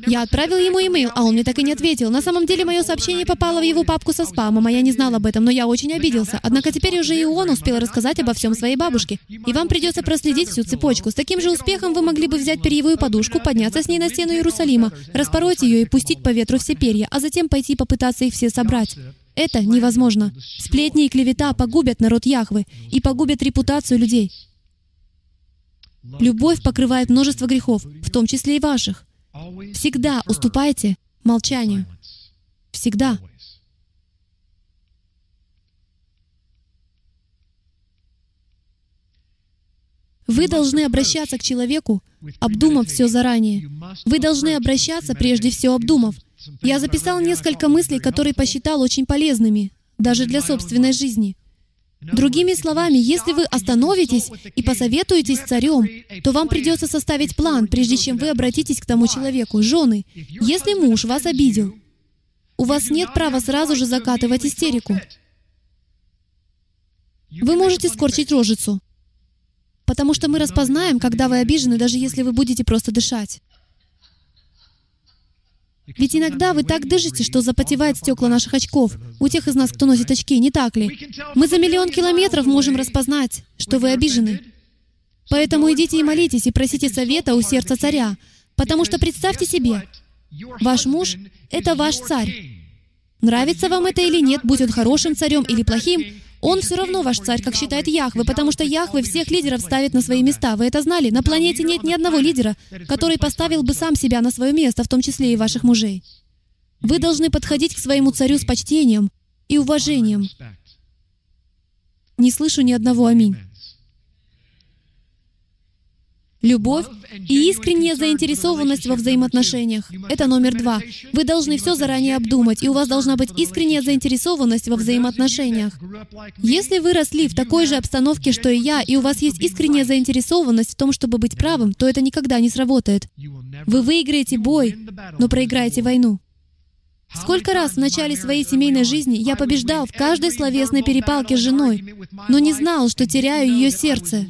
Я отправил ему имейл, а он мне так и не ответил. На самом деле, мое сообщение попало в его папку со спамом, а я не знал об этом, но я очень обиделся. Однако теперь уже и он успел рассказать обо всем своей бабушке. И вам придется проследить всю цепочку. С таким же успехом вы могли бы взять перьевую подушку, подняться с ней на стену Иерусалима, распороть ее и пустить по ветру все перья, а затем пойти попытаться их все собрать. Это невозможно. Сплетни и клевета погубят народ Яхвы и погубят репутацию людей. Любовь покрывает множество грехов, в том числе и ваших. Всегда уступайте молчанию. Всегда. Вы должны обращаться к человеку, обдумав все заранее. Вы должны обращаться, прежде всего обдумав. Я записал несколько мыслей, которые посчитал очень полезными, даже для собственной жизни. Другими словами, если вы остановитесь и посоветуетесь с царем, то вам придется составить план, прежде чем вы обратитесь к тому человеку. Жены, если муж вас обидел, у вас нет права сразу же закатывать истерику. Вы можете скорчить рожицу, потому что мы распознаем, когда вы обижены, даже если вы будете просто дышать. Ведь иногда вы так дышите, что запотевает стекла наших очков. У тех из нас, кто носит очки, не так ли? Мы за миллион километров можем распознать, что вы обижены. Поэтому идите и молитесь, и просите совета у сердца царя. Потому что представьте себе, ваш муж — это ваш царь. Нравится вам это или нет, будь он хорошим царем или плохим, он все равно ваш царь, как считает Яхве, потому что Яхве всех лидеров ставит на свои места. Вы это знали? На планете нет ни одного лидера, который поставил бы сам себя на свое место, в том числе и ваших мужей. Вы должны подходить к своему царю с почтением и уважением. Не слышу ни одного «Аминь». Любовь и искренняя заинтересованность во взаимоотношениях. Это номер два. Вы должны все заранее обдумать, и у вас должна быть искренняя заинтересованность во взаимоотношениях. Если вы росли в такой же обстановке, что и я, и у вас есть искренняя заинтересованность в том, чтобы быть правым, то это никогда не сработает. Вы выиграете бой, но проиграете войну. Сколько раз в начале своей семейной жизни я побеждал в каждой словесной перепалке с женой, но не знал, что теряю ее сердце.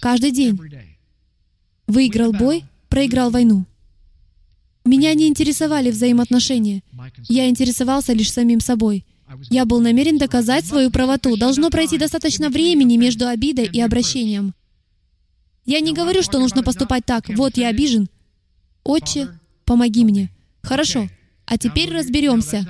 Каждый день. Выиграл бой, проиграл войну. Меня не интересовали взаимоотношения. Я интересовался лишь самим собой. Я был намерен доказать свою правоту. Должно пройти достаточно времени между обидой и обращением. Я не говорю, что нужно поступать так. Вот я обижен. Отче, помоги мне. Хорошо. А теперь разберемся.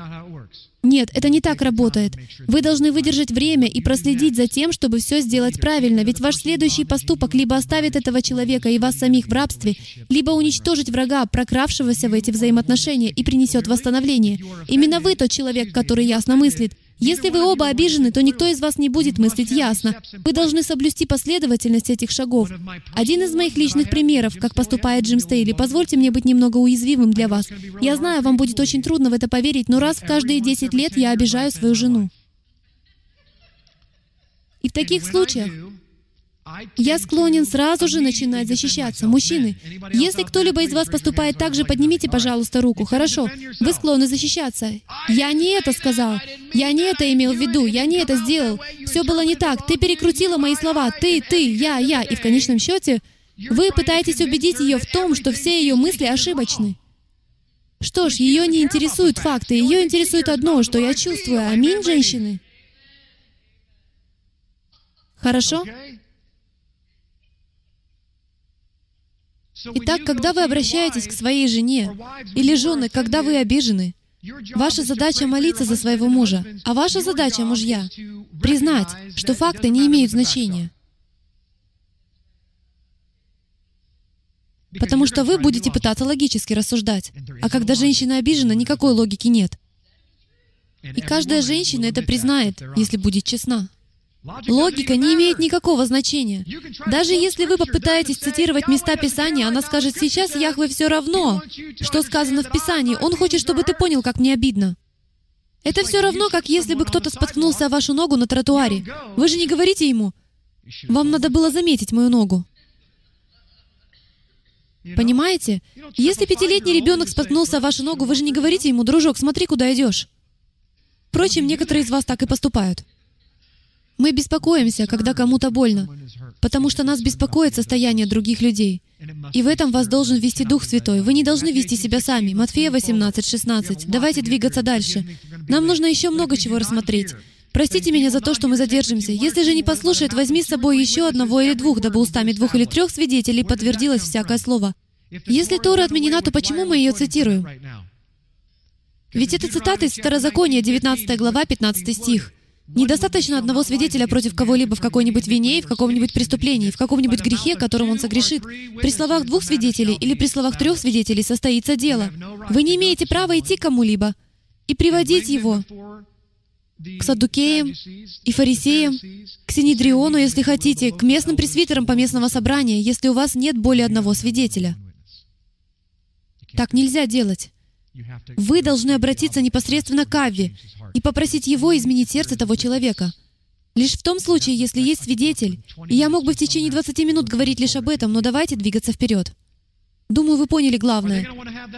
Нет, это не так работает. Вы должны выдержать время и проследить за тем, чтобы все сделать правильно, ведь ваш следующий поступок либо оставит этого человека и вас самих в рабстве, либо уничтожить врага, прокравшегося в эти взаимоотношения, и принесет восстановление. Именно вы тот человек, который ясно мыслит. Если вы оба обижены, то никто из вас не будет мыслить ясно. Вы должны соблюсти последовательность этих шагов. Один из моих личных примеров, как поступает Джим Стейли, позвольте мне быть немного уязвимым для вас. Я знаю, вам будет очень трудно в это поверить, но раз в каждые 10 лет я обижаю свою жену. И в таких случаях я склонен сразу же начинать защищаться. Мужчины, если кто-либо из вас поступает так же, поднимите, пожалуйста, руку. Хорошо, вы склонны защищаться. Я не это сказал. Я не это имел в виду. Я не это сделал. Все было не так. Ты перекрутила мои слова. Ты, ты, я, я. И в конечном счете, вы пытаетесь убедить ее в том, что все ее мысли ошибочны. Что ж, ее не интересуют факты. Ее интересует одно, что я чувствую. Аминь, женщины? Хорошо? Итак, когда вы обращаетесь к своей жене, или жены, когда вы обижены, ваша задача молиться за своего мужа, а ваша задача, мужья, признать, что факты не имеют значения. Потому что вы будете пытаться логически рассуждать. А когда женщина обижена, никакой логики нет. И каждая женщина это признает, если будет честна. Логика не имеет никакого значения. Даже если вы попытаетесь цитировать места Писания, она скажет, сейчас Яхве все равно, что сказано в Писании. Он хочет, чтобы ты понял, как мне обидно. Это все равно, как если бы кто-то споткнулся о вашу ногу на тротуаре. Вы же не говорите ему, вам надо было заметить мою ногу. Понимаете? Если пятилетний ребенок споткнулся о вашу ногу, вы же не говорите ему, дружок, смотри, куда идешь. Впрочем, некоторые из вас так и поступают. Мы беспокоимся, когда кому-то больно, потому что нас беспокоит состояние других людей. И в этом вас должен вести Дух Святой. Вы не должны вести себя сами. Матфея 18, 16. Давайте двигаться дальше. Нам нужно еще много чего рассмотреть. Простите меня за то, что мы задержимся. Если же не послушает, возьми с собой еще одного или двух, дабы устами двух или трех свидетелей подтвердилось всякое слово. Если Тора отменена, то почему мы ее цитируем? Ведь это цитата из Второзакония, 19 глава, 15 стих. Недостаточно одного свидетеля против кого-либо в какой-нибудь вине и в каком-нибудь преступлении, в каком-нибудь грехе, которым он согрешит. При словах двух свидетелей или при словах трех свидетелей состоится дело. Вы не имеете права идти кому-либо и приводить его к садукеям и фарисеям, к Синедриону, если хотите, к местным пресвитерам поместного собрания, если у вас нет более одного свидетеля. Так нельзя делать. Вы должны обратиться непосредственно к Авве и попросить его изменить сердце того человека. Лишь в том случае, если есть свидетель, и я мог бы в течение 20 минут говорить лишь об этом, но давайте двигаться вперед. Думаю, вы поняли главное.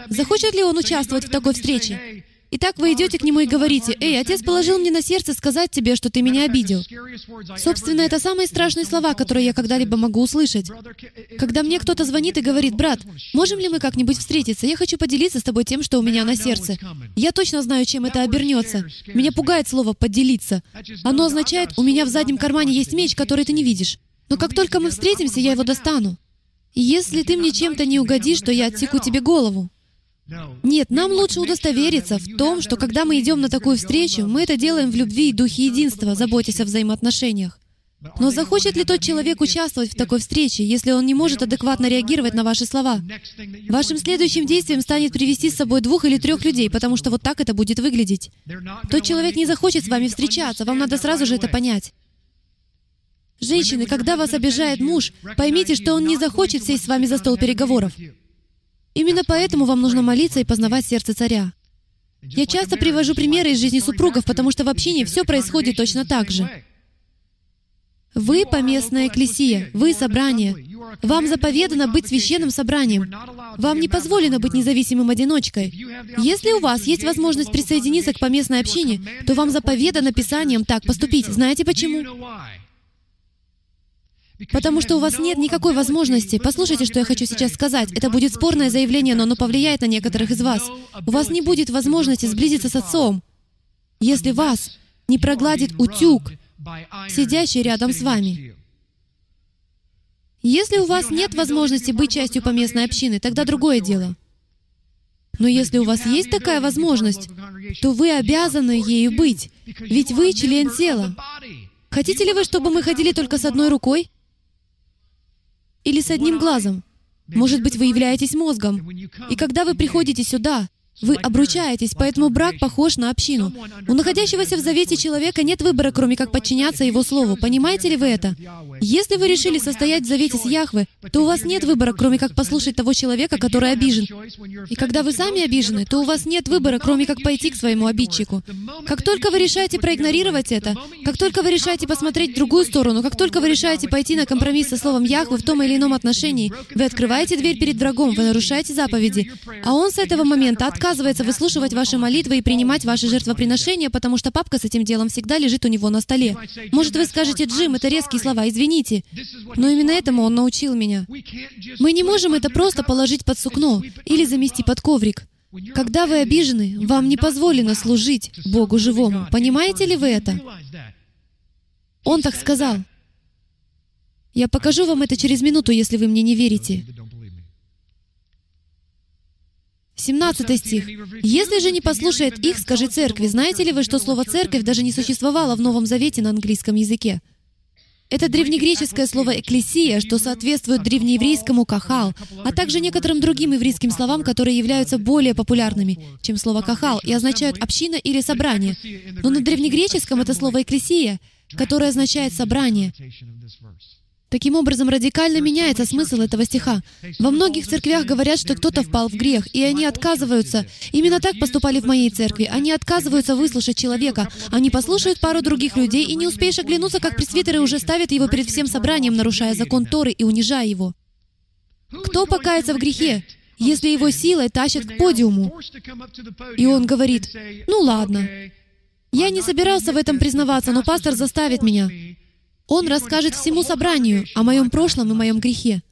Захочет ли он участвовать в такой встрече? Итак, вы идете к нему и говорите, «Эй, отец положил мне на сердце сказать тебе, что ты меня обидел». Собственно, это самые страшные слова, которые я когда-либо могу услышать. Когда мне кто-то звонит и говорит, «Брат, можем ли мы как-нибудь встретиться? Я хочу поделиться с тобой тем, что у меня на сердце». Я точно знаю, чем это обернется. Меня пугает слово «поделиться». Оно означает, у меня в заднем кармане есть меч, который ты не видишь. Но как только мы встретимся, я его достану. И если ты мне чем-то не угодишь, то я отсеку тебе голову. Нет, нам лучше удостовериться в том, что когда мы идем на такую встречу, мы это делаем в любви и духе единства, заботясь о взаимоотношениях. Но захочет ли тот человек участвовать в такой встрече, если он не может адекватно реагировать на ваши слова? Вашим следующим действием станет привести с собой двух или трех людей, потому что вот так это будет выглядеть. Тот человек не захочет с вами встречаться, вам надо сразу же это понять. Женщины, когда вас обижает муж, поймите, что он не захочет сесть с вами за стол переговоров. Именно поэтому вам нужно молиться и познавать сердце царя. Я часто привожу примеры из жизни супругов, потому что в общине все происходит точно так же. Вы — поместная экклесия, вы — собрание. Вам заповедано быть священным собранием. Вам не позволено быть независимым одиночкой. Если у вас есть возможность присоединиться к поместной общине, то вам заповедано Писанием так поступить. Знаете почему? Потому что у вас нет никакой возможности. Послушайте, что я хочу сейчас сказать. Это будет спорное заявление, но оно повлияет на некоторых из вас. У вас не будет возможности сблизиться с Отцом, если вас не прогладит утюг, сидящий рядом с вами. Если у вас нет возможности быть частью поместной общины, тогда другое дело. Но если у вас есть такая возможность, то вы обязаны ею быть, ведь вы член тела. Хотите ли вы, чтобы мы ходили только с одной рукой? Или с одним глазом. Может быть, вы являетесь мозгом. И когда вы приходите сюда, вы обручаетесь, поэтому брак похож на общину. У находящегося в завете человека нет выбора, кроме как подчиняться его слову. Понимаете ли вы это? Если вы решили состоять в завете с Яхве, то у вас нет выбора, кроме как послушать того человека, который обижен. И когда вы сами обижены, то у вас нет выбора, кроме как пойти к своему обидчику. Как только вы решаете проигнорировать это, как только вы решаете посмотреть в другую сторону, как только вы решаете пойти на компромисс со словом Яхве в том или ином отношении, вы открываете дверь перед врагом, вы нарушаете заповеди, а он с этого момента отказывается отказывается выслушивать ваши молитвы и принимать ваши жертвоприношения, потому что папка с этим делом всегда лежит у него на столе. Может, вы скажете, Джим, это резкие слова, извините. Но именно этому он научил меня. Мы не можем это просто положить под сукно или замести под коврик. Когда вы обижены, вам не позволено служить Богу живому. Понимаете ли вы это? Он так сказал. Я покажу вам это через минуту, если вы мне не верите. 17 стих. «Если же не послушает их, скажи церкви». Знаете ли вы, что слово «церковь» даже не существовало в Новом Завете на английском языке? Это древнегреческое слово «экклесия», что соответствует древнееврейскому «кахал», а также некоторым другим еврейским словам, которые являются более популярными, чем слово «кахал», и означают «община» или «собрание». Но на древнегреческом это слово «экклесия», которое означает «собрание». Таким образом, радикально меняется смысл этого стиха. Во многих церквях говорят, что кто-то впал в грех, и они отказываются. Именно так поступали в моей церкви. Они отказываются выслушать человека. Они послушают пару других людей, и не успеешь оглянуться, как пресвитеры уже ставят его перед всем собранием, нарушая закон Торы и унижая его. Кто покается в грехе, если его силой тащат к подиуму? И он говорит, ну ладно, я не собирался в этом признаваться, но пастор заставит меня. Он расскажет всему собранию о моем прошлом и моем грехе.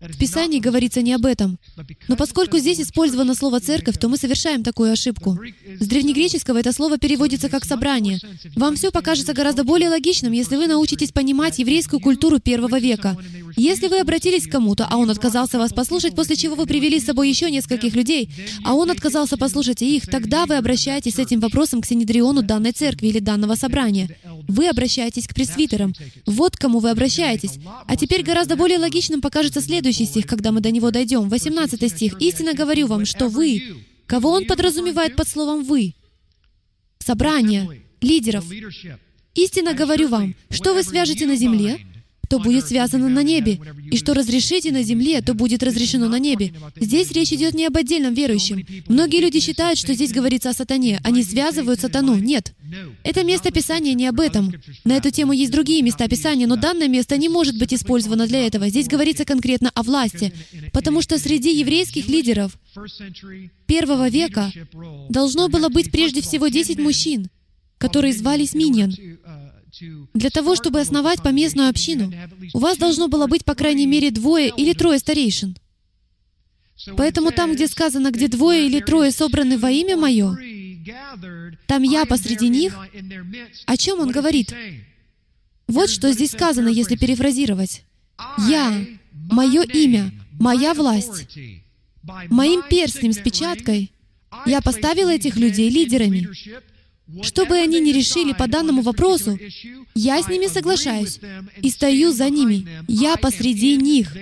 В Писании говорится не об этом. Но поскольку здесь использовано слово «церковь», то мы совершаем такую ошибку. С древнегреческого это слово переводится как «собрание». Вам все покажется гораздо более логичным, если вы научитесь понимать еврейскую культуру первого века. Если вы обратились к кому-то, а он отказался вас послушать, после чего вы привели с собой еще нескольких людей, а он отказался послушать их, тогда вы обращаетесь с этим вопросом к синедриону данной церкви или данного собрания. Вы обращаетесь к пресвитерам. Вот к кому вы обращаетесь. А теперь гораздо более логичным покажется следующий стих, когда мы до него дойдем. 18 стих. «Истинно говорю вам, что вы...» Кого он подразумевает под словом «вы»? Собрание, лидеров. «Истинно говорю вам, что вы свяжете на земле, то будет связано на небе, и что разрешите на земле, то будет разрешено на небе. Здесь речь идет не об отдельном верующем. Многие люди считают, что здесь говорится о сатане. Они связывают сатану. Нет. Это место Писания не об этом. На эту тему есть другие места Писания, но данное место не может быть использовано для этого. Здесь говорится конкретно о власти, потому что среди еврейских лидеров первого века должно было быть прежде всего 10 мужчин, которые звались Миньян. Для того, чтобы основать поместную общину, у вас должно было быть, по крайней мере, двое или трое старейшин. Поэтому там, где сказано, где двое или трое собраны во имя Мое, там я посреди них, о чем он говорит? Вот что здесь сказано, если перефразировать. «Я, мое имя, моя власть, моим перстнем с печаткой, я поставил этих людей лидерами, что бы они ни решили по данному вопросу, я с ними соглашаюсь и стою за ними. Я посреди них.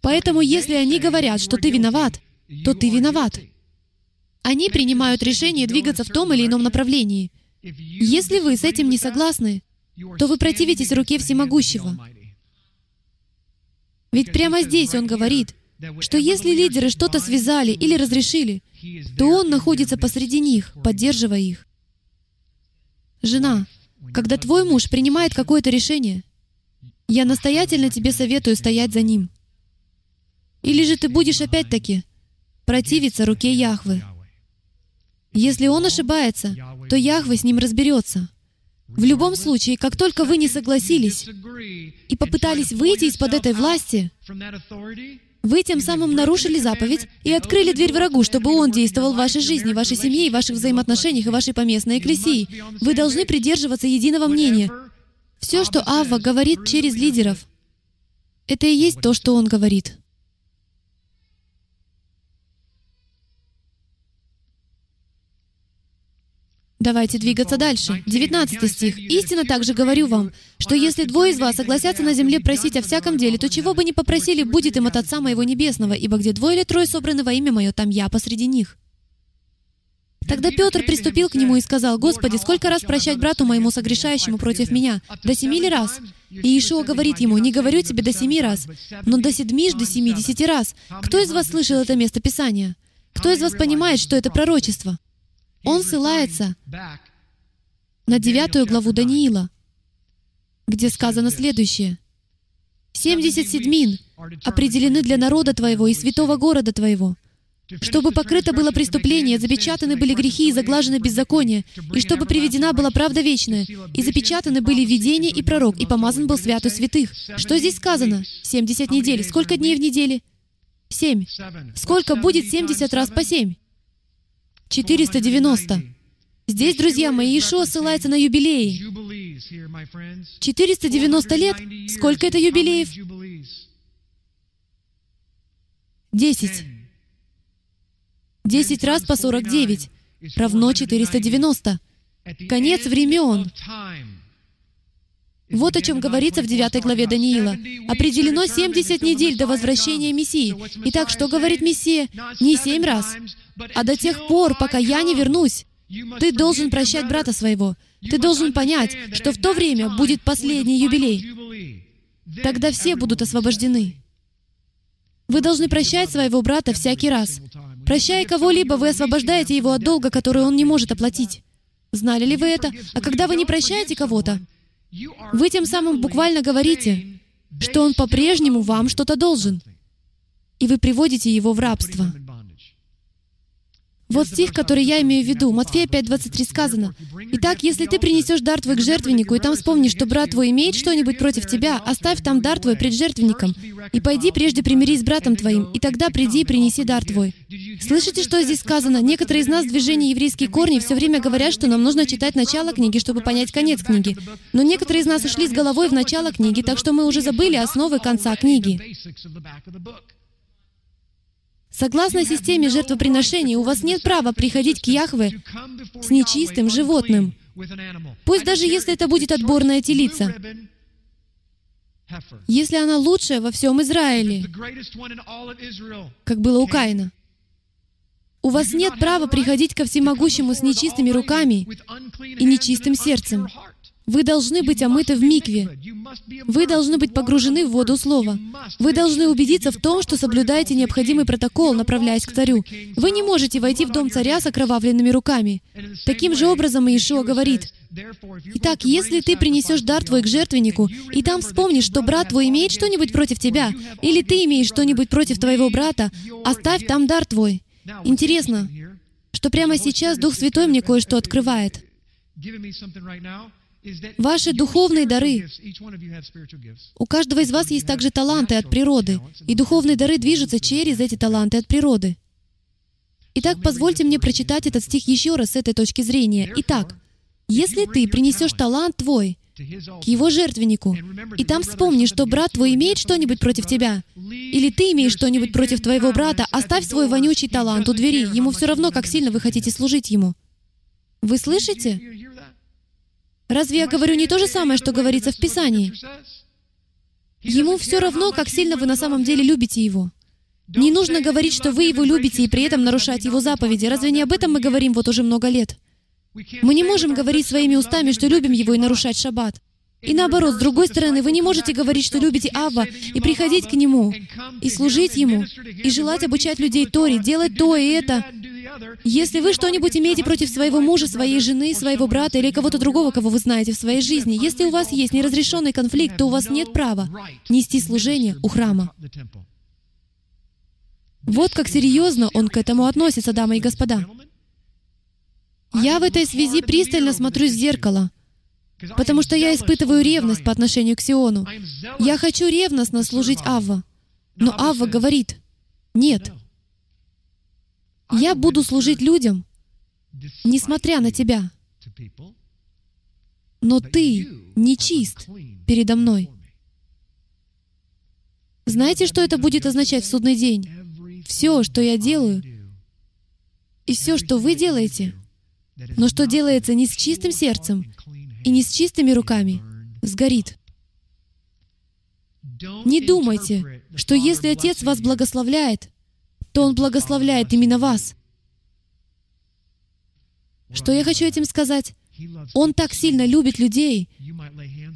Поэтому, если они говорят, что ты виноват, то ты виноват. Они принимают решение двигаться в том или ином направлении. Если вы с этим не согласны, то вы противитесь руке всемогущего. Ведь прямо здесь он говорит, что если лидеры что-то связали или разрешили, то он находится посреди них, поддерживая их. Жена, когда твой муж принимает какое-то решение, я настоятельно тебе советую стоять за ним. Или же ты будешь опять-таки противиться руке Яхвы. Если он ошибается, то Яхве с ним разберется. В любом случае, как только вы не согласились и попытались выйти из-под этой власти, вы тем самым нарушили заповедь и открыли дверь врагу, чтобы он действовал в вашей жизни, вашей семье, ваших взаимоотношениях, и вашей поместной экклесии. Вы должны придерживаться единого мнения. Все, что Авва говорит через лидеров, это и есть то, что он говорит. Давайте двигаться дальше. 19 стих. «Истинно также говорю вам, что если двое из вас согласятся на земле просить о всяком деле, то чего бы ни попросили, будет им от Отца Моего Небесного, ибо где двое или трое собраны во имя Мое, там я посреди них». Тогда Петр приступил к нему и сказал, «Господи, сколько раз прощать брату моему, согрешающему против меня? До семи ли раз?» И Иешуа говорит ему, «Не говорю тебе до семи раз, но до седьми до семидесяти раз». Кто из вас слышал это место Писания? Кто из вас понимает, что это пророчество? Он ссылается на девятую главу Даниила, где сказано следующее. «Семьдесят седьмин определены для народа твоего и святого города твоего, чтобы покрыто было преступление, запечатаны были грехи и заглажены беззакония, и чтобы приведена была правда вечная, и запечатаны были видение и пророк, и помазан был святый святых». Что здесь сказано? Семьдесят недель. Сколько дней в неделе? Семь. Сколько будет семьдесят раз по семь? 490. Здесь, друзья мои, Иешуа ссылается на юбилеи. 490 лет? Сколько это юбилеев? 10. 10 раз по 49 равно 490. Конец времен. Вот о чем говорится в 9 главе Даниила. Определено 70 недель до возвращения Мессии. Итак, что говорит Мессия? Не семь раз, а до тех пор, пока я не вернусь. Ты должен прощать брата своего. Ты должен понять, что в то время будет последний юбилей. Тогда все будут освобождены. Вы должны прощать своего брата всякий раз. Прощая кого-либо, вы освобождаете его от долга, который он не может оплатить. Знали ли вы это? А когда вы не прощаете кого-то, вы тем самым буквально говорите, что он по-прежнему вам что-то должен, и вы приводите его в рабство. Вот стих, который я имею в виду. Матфея 5.23 сказано. «Итак, если ты принесешь дар твой к жертвеннику, и там вспомнишь, что брат твой имеет что-нибудь против тебя, оставь там дар твой пред жертвенником, и пойди прежде примирись с братом твоим, и тогда приди и принеси дар твой». Слышите, что здесь сказано? Некоторые из нас в движении «Еврейские корни» все время говорят, что нам нужно читать начало книги, чтобы понять конец книги. Но некоторые из нас ушли с головой в начало книги, так что мы уже забыли основы конца книги. Согласно системе жертвоприношений, у вас нет права приходить к Яхве с нечистым животным. Пусть даже если это будет отборная телица. Если она лучшая во всем Израиле, как было у Каина. У вас нет права приходить ко всемогущему с нечистыми руками и нечистым сердцем. Вы должны быть омыты в микве. Вы должны быть погружены в воду Слова. Вы должны убедиться в том, что соблюдаете необходимый протокол, направляясь к царю. Вы не можете войти в дом царя с окровавленными руками. Таким же образом Иешуа говорит, Итак, если ты принесешь дар твой к жертвеннику, и там вспомнишь, что брат твой имеет что-нибудь против тебя, или ты имеешь что-нибудь против твоего брата, оставь там дар твой. Интересно, что прямо сейчас Дух Святой мне кое-что открывает. Ваши духовные дары. У каждого из вас есть также таланты от природы, и духовные дары движутся через эти таланты от природы. Итак, позвольте мне прочитать этот стих еще раз с этой точки зрения. Итак, если ты принесешь талант твой к его жертвеннику, и там вспомни, что брат твой имеет что-нибудь против тебя, или ты имеешь что-нибудь против твоего брата, оставь свой вонючий талант у двери, ему все равно, как сильно вы хотите служить ему. Вы слышите? Разве я говорю не то же самое, что говорится в Писании? Ему все равно, как сильно вы на самом деле любите его. Не нужно говорить, что вы его любите и при этом нарушать его заповеди. Разве не об этом мы говорим вот уже много лет? Мы не можем говорить своими устами, что любим его и нарушать шаббат. И наоборот, с другой стороны, вы не можете говорить, что любите Авва, и приходить к Нему, и служить Ему, и желать обучать людей Торе, делать то и это. Если вы что-нибудь имеете против своего мужа, своей жены, своего брата или кого-то другого, кого вы знаете в своей жизни, если у вас есть неразрешенный конфликт, то у вас нет права нести служение у храма. Вот как серьезно он к этому относится, дамы и господа. Я в этой связи пристально смотрю в зеркало, потому что я испытываю ревность по отношению к Сиону. Я хочу ревностно служить Авва. Но Авва говорит, нет, я буду служить людям, несмотря на тебя. Но ты нечист передо мной. Знаете, что это будет означать в судный день? Все, что я делаю, и все, что вы делаете, но что делается не с чистым сердцем и не с чистыми руками, сгорит. Не думайте, что если Отец вас благословляет, то Он благословляет именно вас. Что я хочу этим сказать? Он так сильно любит людей.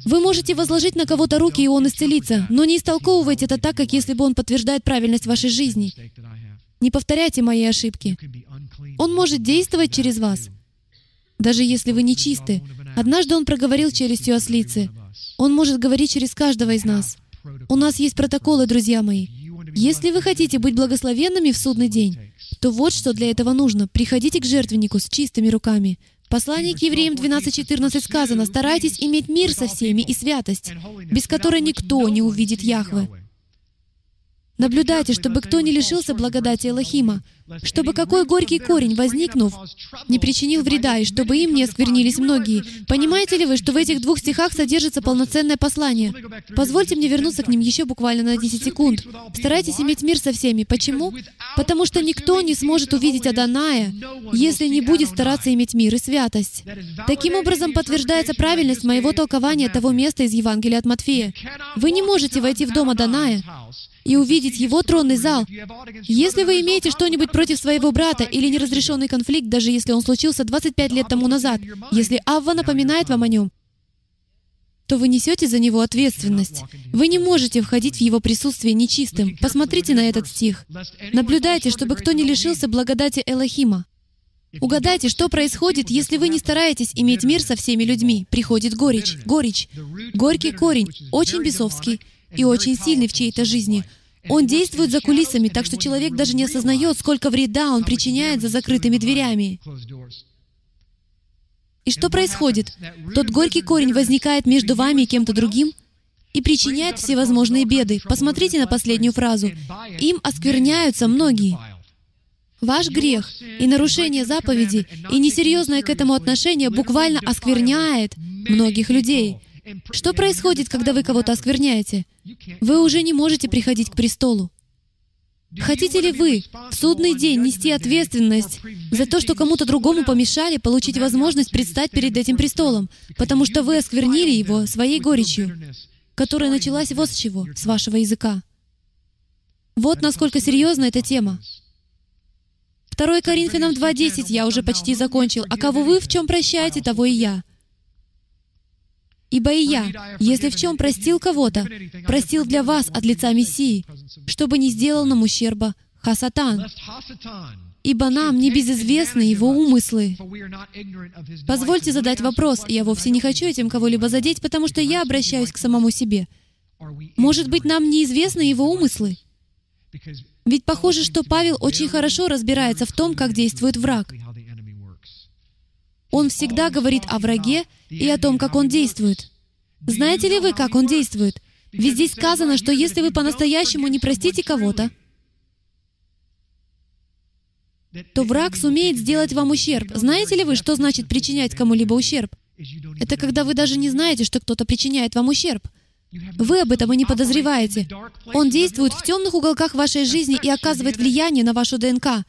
Вы можете возложить на кого-то руки, и он исцелится, но не истолковывайте это так, как если бы он подтверждает правильность вашей жизни. Не повторяйте мои ошибки. Он может действовать через вас, даже если вы не чисты. Однажды он проговорил челюстью ослицы. Он может говорить через каждого из нас. У нас есть протоколы, друзья мои. Если вы хотите быть благословенными в судный день, то вот что для этого нужно. Приходите к жертвеннику с чистыми руками. В послании к евреям 12.14 сказано, «Старайтесь иметь мир со всеми и святость, без которой никто не увидит Яхвы». Наблюдайте, чтобы кто не лишился благодати Элохима, чтобы какой горький корень, возникнув, не причинил вреда, и чтобы им не осквернились многие. Понимаете ли вы, что в этих двух стихах содержится полноценное послание? Позвольте мне вернуться к ним еще буквально на 10 секунд. Старайтесь иметь мир со всеми. Почему? Потому что никто не сможет увидеть Аданая, если не будет стараться иметь мир и святость. Таким образом подтверждается правильность моего толкования того места из Евангелия от Матфея. Вы не можете войти в дом Аданая, и увидеть его тронный зал. Если вы имеете что-нибудь против своего брата или неразрешенный конфликт, даже если он случился 25 лет тому назад, если Авва напоминает вам о нем, то вы несете за него ответственность. Вы не можете входить в его присутствие нечистым. Посмотрите на этот стих. Наблюдайте, чтобы кто не лишился благодати Элохима. Угадайте, что происходит, если вы не стараетесь иметь мир со всеми людьми. Приходит горечь. Горечь. Горький корень, очень бесовский, и очень сильный в чьей-то жизни. Он действует за кулисами, так что человек даже не осознает, сколько вреда он причиняет за закрытыми дверями. И что происходит? Тот горький корень возникает между вами и кем-то другим и причиняет всевозможные беды. Посмотрите на последнюю фразу. Им оскверняются многие. Ваш грех и нарушение заповеди и несерьезное к этому отношение буквально оскверняет многих людей. Что происходит, когда вы кого-то оскверняете? Вы уже не можете приходить к престолу. Хотите ли вы в судный день нести ответственность за то, что кому-то другому помешали получить возможность предстать перед этим престолом, потому что вы осквернили его своей горечью, которая началась вот с чего, с вашего языка? Вот насколько серьезна эта тема. 2 Коринфянам 2.10 я уже почти закончил. «А кого вы в чем прощаете, того и я». Ибо и я, если в чем простил кого-то, простил для вас от лица Мессии, чтобы не сделал нам ущерба Хасатан, ибо нам не безызвестны его умыслы. Позвольте задать вопрос, я вовсе не хочу этим кого-либо задеть, потому что я обращаюсь к самому себе. Может быть, нам неизвестны его умыслы? Ведь похоже, что Павел очень хорошо разбирается в том, как действует враг. Он всегда говорит о враге и о том, как он действует. Знаете ли вы, как он действует? Ведь здесь сказано, что если вы по-настоящему не простите кого-то, то враг сумеет сделать вам ущерб. Знаете ли вы, что значит причинять кому-либо ущерб? Это когда вы даже не знаете, что кто-то причиняет вам ущерб. Вы об этом и не подозреваете. Он действует в темных уголках вашей жизни и оказывает влияние на вашу ДНК.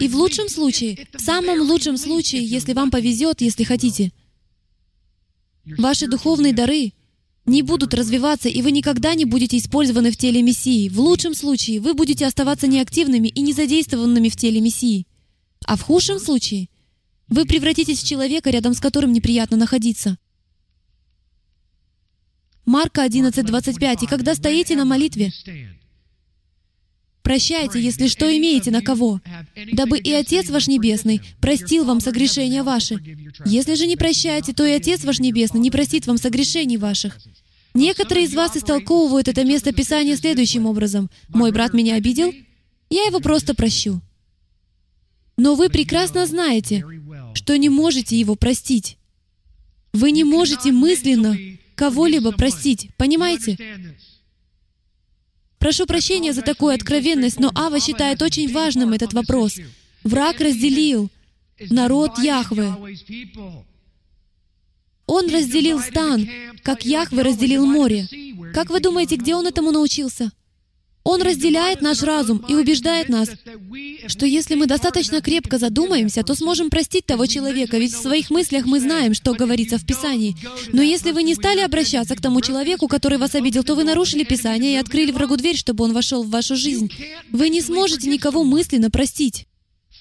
И в лучшем случае, в самом лучшем случае, если вам повезет, если хотите, ваши духовные дары не будут развиваться, и вы никогда не будете использованы в теле Мессии. В лучшем случае вы будете оставаться неактивными и не задействованными в теле Мессии. А в худшем случае вы превратитесь в человека, рядом с которым неприятно находиться. Марка 11:25. «И когда стоите на молитве, прощайте, если что имеете на кого, дабы и Отец ваш Небесный простил вам согрешения ваши. Если же не прощаете, то и Отец ваш Небесный не простит вам согрешений ваших». Некоторые из вас истолковывают это место Писания следующим образом. «Мой брат меня обидел, я его просто прощу». Но вы прекрасно знаете, что не можете его простить. Вы не можете мысленно кого-либо простить. Понимаете? Прошу прощения за такую откровенность, но Ава считает очень важным этот вопрос. Враг разделил народ Яхвы. Он разделил стан, как Яхве разделил море. Как вы думаете, где он этому научился? Он разделяет наш разум и убеждает нас, что если мы достаточно крепко задумаемся, то сможем простить того человека, ведь в своих мыслях мы знаем, что говорится в Писании. Но если вы не стали обращаться к тому человеку, который вас обидел, то вы нарушили Писание и открыли врагу дверь, чтобы он вошел в вашу жизнь. Вы не сможете никого мысленно простить.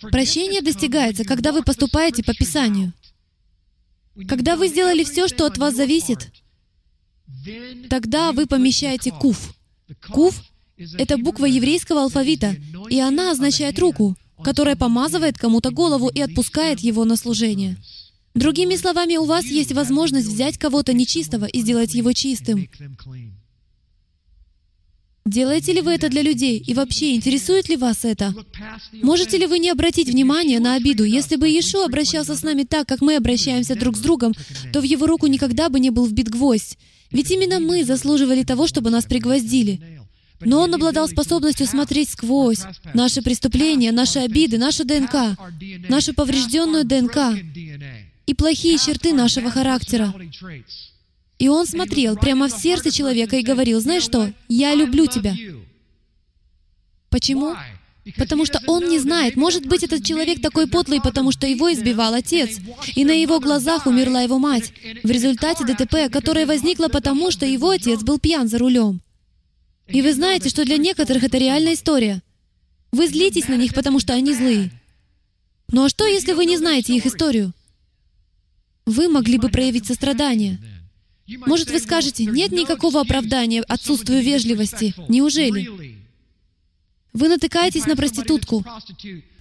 Прощение достигается, когда вы поступаете по Писанию. Когда вы сделали все, что от вас зависит, тогда вы помещаете куф. Куф это буква еврейского алфавита, и она означает руку, которая помазывает кому-то голову и отпускает его на служение. Другими словами, у вас есть возможность взять кого-то нечистого и сделать его чистым. Делаете ли вы это для людей? И вообще, интересует ли вас это? Можете ли вы не обратить внимание на обиду? Если бы Иешуа обращался с нами так, как мы обращаемся друг с другом, то в его руку никогда бы не был вбит гвоздь. Ведь именно мы заслуживали того, чтобы нас пригвоздили. Но он обладал способностью смотреть сквозь наши преступления, наши обиды, нашу ДНК, нашу поврежденную ДНК и плохие черты нашего характера. И он смотрел прямо в сердце человека и говорил, знаешь что, я люблю тебя. Почему? Потому что он не знает, может быть, этот человек такой подлый, потому что его избивал отец, и на его глазах умерла его мать. В результате ДТП, которое возникло потому, что его отец был пьян за рулем. И вы знаете, что для некоторых это реальная история. Вы злитесь на них, потому что они злые. Ну а что, если вы не знаете их историю? Вы могли бы проявить сострадание. Может, вы скажете, нет никакого оправдания отсутствию вежливости. Неужели? Вы натыкаетесь на проститутку,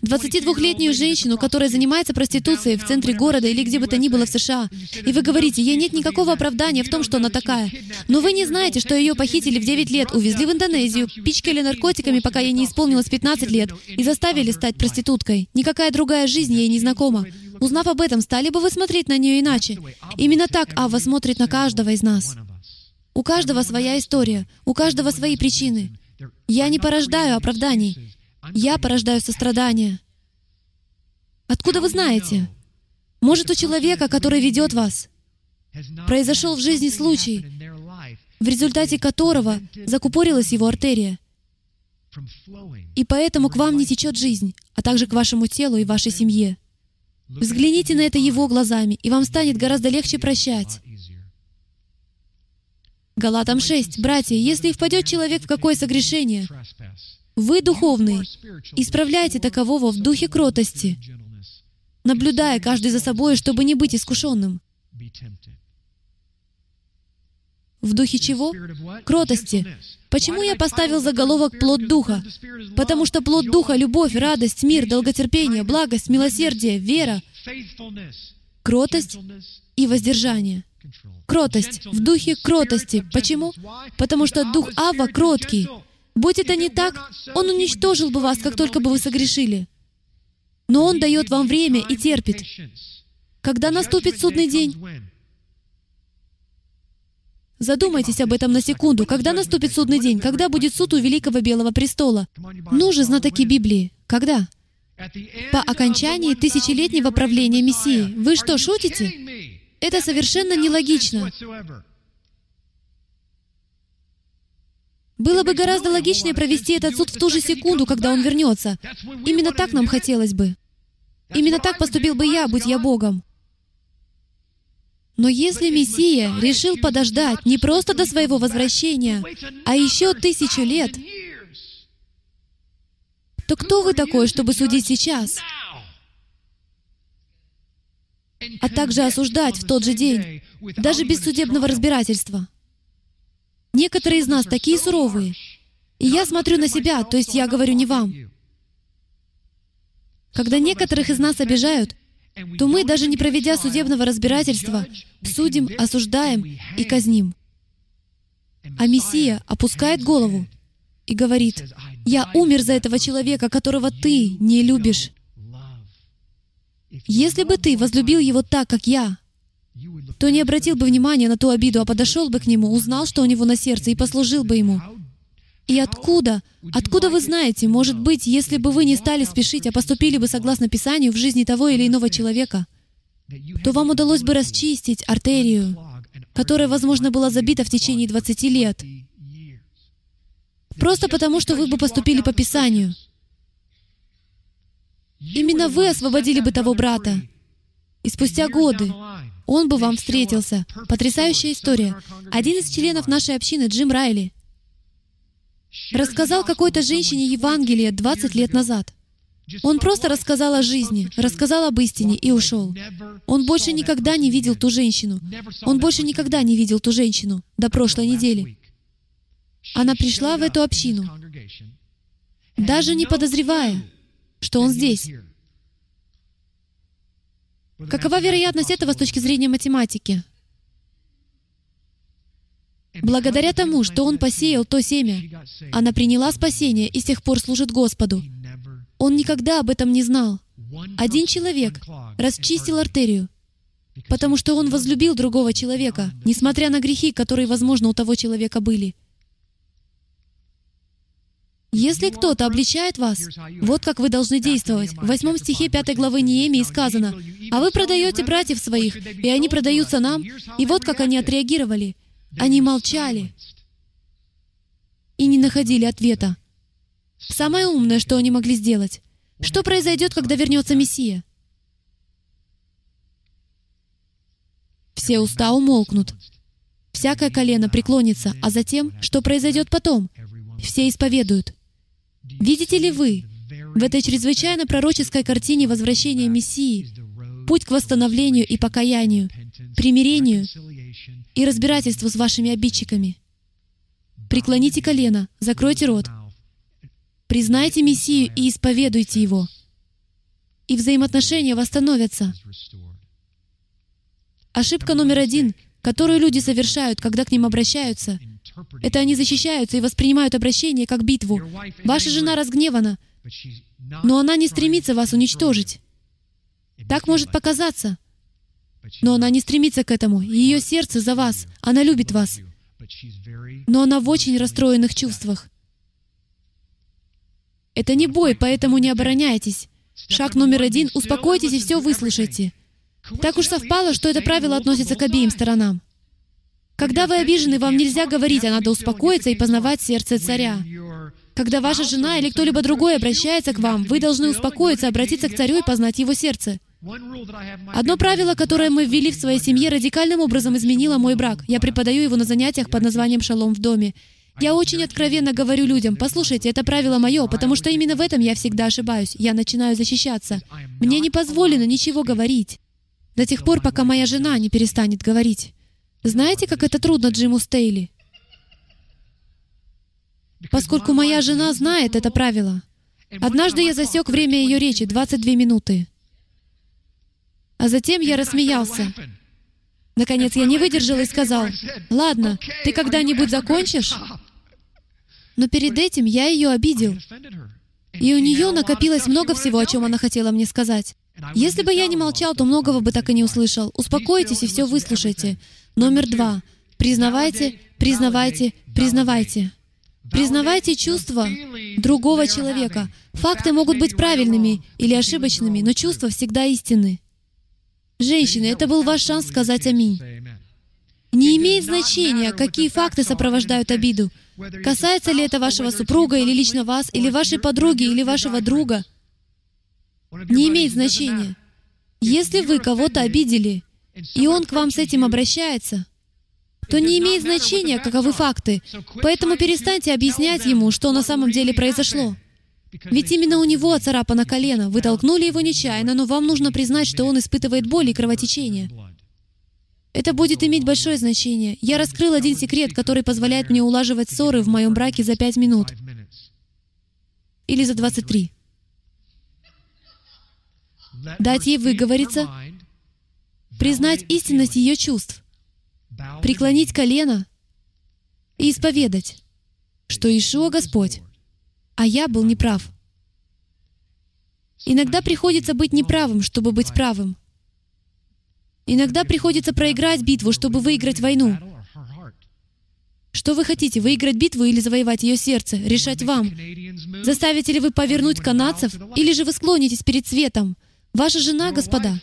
22-летнюю женщину, которая занимается проституцией в центре города или где бы то ни было в США. И вы говорите, ей нет никакого оправдания в том, что она такая. Но вы не знаете, что ее похитили в 9 лет, увезли в Индонезию, пичкали наркотиками, пока ей не исполнилось 15 лет, и заставили стать проституткой. Никакая другая жизнь ей не знакома. Узнав об этом, стали бы вы смотреть на нее иначе? Именно так Ава смотрит на каждого из нас. У каждого своя история, у каждого свои причины. Я не порождаю оправданий. Я порождаю сострадание. Откуда вы знаете? Может, у человека, который ведет вас, произошел в жизни случай, в результате которого закупорилась его артерия, и поэтому к вам не течет жизнь, а также к вашему телу и вашей семье. Взгляните на это его глазами, и вам станет гораздо легче прощать. Галатам 6. Братья, если впадет человек в какое согрешение, вы духовные, исправляйте такового в духе кротости, наблюдая каждый за собой, чтобы не быть искушенным. В духе чего? Кротости. Почему я поставил заголовок «Плод Духа»? Потому что плод Духа — любовь, радость, мир, долготерпение, благость, милосердие, вера, кротость и воздержание. Кротость. В духе кротости. Почему? Потому что дух Ава кроткий. Будь это не так, он уничтожил бы вас, как только бы вы согрешили. Но он дает вам время и терпит. Когда наступит судный день? Задумайтесь об этом на секунду. Когда наступит судный день? Когда будет суд у Великого Белого Престола? Ну же, знатоки Библии. Когда? По окончании тысячелетнего правления Мессии. Вы что, шутите? Это совершенно нелогично. Было бы гораздо логичнее провести этот суд в ту же секунду, когда он вернется. Именно так нам хотелось бы. Именно так поступил бы я, будь я Богом. Но если Мессия решил подождать не просто до своего возвращения, а еще тысячу лет, то кто вы такой, чтобы судить сейчас? А также осуждать в тот же день, даже без судебного разбирательства. Некоторые из нас такие суровые. И я смотрю на себя, то есть я говорю не вам. Когда некоторых из нас обижают, то мы, даже не проведя судебного разбирательства, судим, осуждаем и казним. А Мессия опускает голову и говорит, «Я умер за этого человека, которого ты не любишь. Если бы ты возлюбил его так, как я, то не обратил бы внимания на ту обиду, а подошел бы к нему, узнал, что у него на сердце, и послужил бы ему. И откуда? Откуда вы знаете, может быть, если бы вы не стали спешить, а поступили бы согласно Писанию в жизни того или иного человека, то вам удалось бы расчистить артерию, которая, возможно, была забита в течение 20 лет. Просто потому, что вы бы поступили по Писанию. Именно вы освободили бы того брата. И спустя годы он бы вам встретился. Потрясающая история. Один из членов нашей общины, Джим Райли, рассказал какой-то женщине Евангелие 20 лет назад. Он просто рассказал о жизни, рассказал об истине и ушел. Он больше никогда не видел ту женщину. Он больше никогда не видел ту женщину до прошлой недели. Она пришла в эту общину, даже не подозревая, что он здесь. Какова вероятность этого с точки зрения математики? Благодаря тому, что он посеял то семя, она приняла спасение и с тех пор служит Господу. Он никогда об этом не знал. Один человек расчистил артерию, потому что он возлюбил другого человека, несмотря на грехи, которые, возможно, у того человека были. Если кто-то обличает вас, вот как вы должны действовать. В восьмом стихе пятой главы Неемии сказано, «А вы продаете братьев своих, и они продаются нам». И вот как они отреагировали — они молчали и не находили ответа. Самое умное, что они могли сделать. Что произойдет, когда вернется Мессия? Все уста умолкнут. Всякое колено преклонится, а затем, что произойдет потом? Все исповедуют. Видите ли вы в этой чрезвычайно пророческой картине возвращения Мессии путь к восстановлению и покаянию, примирению и разбирательству с вашими обидчиками. Преклоните колено, закройте рот, признайте Мессию и исповедуйте Его, и взаимоотношения восстановятся. Ошибка номер один, которую люди совершают, когда к ним обращаются, это они защищаются и воспринимают обращение как битву. Ваша жена разгневана, но она не стремится вас уничтожить. Так может показаться. Но она не стремится к этому. Ее сердце за вас. Она любит вас. Но она в очень расстроенных чувствах. Это не бой, поэтому не обороняйтесь. Шаг номер один — успокойтесь и все выслушайте. Так уж совпало, что это правило относится к обеим сторонам. Когда вы обижены, вам нельзя говорить, а надо успокоиться и познавать сердце царя. Когда ваша жена или кто-либо другой обращается к вам, вы должны успокоиться, обратиться к царю и познать его сердце. Одно правило, которое мы ввели в своей семье, радикальным образом изменило мой брак. Я преподаю его на занятиях под названием «Шалом в доме». Я очень откровенно говорю людям, послушайте, это правило мое, потому что именно в этом я всегда ошибаюсь. Я начинаю защищаться. Мне не позволено ничего говорить. До тех пор, пока моя жена не перестанет говорить. Знаете, как это трудно Джиму Стейли? Поскольку моя жена знает это правило. Однажды я засек время ее речи, 22 минуты. А затем я рассмеялся. Наконец я не выдержал и сказал, «Ладно, ты когда-нибудь закончишь?» Но перед этим я ее обидел. И у нее накопилось много всего, о чем она хотела мне сказать. Если бы я не молчал, то многого бы так и не услышал. Успокойтесь и все выслушайте. Номер два. Признавайте, признавайте, признавайте. Признавайте чувства другого человека. Факты могут быть правильными или ошибочными, но чувства всегда истинны. Женщины, это был ваш шанс сказать «Аминь». Не имеет значения, какие факты сопровождают обиду. Касается ли это вашего супруга, или лично вас, или вашей подруги, или вашего друга. Не имеет значения. Если вы кого-то обидели, и он к вам с этим обращается, то не имеет значения, каковы факты. Поэтому перестаньте объяснять ему, что на самом деле произошло. Ведь именно у него оцарапано колено. Вы толкнули его нечаянно, но вам нужно признать, что он испытывает боль и кровотечение. Это будет иметь большое значение. Я раскрыл один секрет, который позволяет мне улаживать ссоры в моем браке за пять минут. Или за 23. Дать ей выговориться, признать истинность ее чувств, преклонить колено и исповедать, что Ишуа Господь, а я был неправ. Иногда приходится быть неправым, чтобы быть правым. Иногда приходится проиграть битву, чтобы выиграть войну. Что вы хотите, выиграть битву или завоевать ее сердце? Решать вам. Заставите ли вы повернуть канадцев, или же вы склонитесь перед светом? Ваша жена, господа.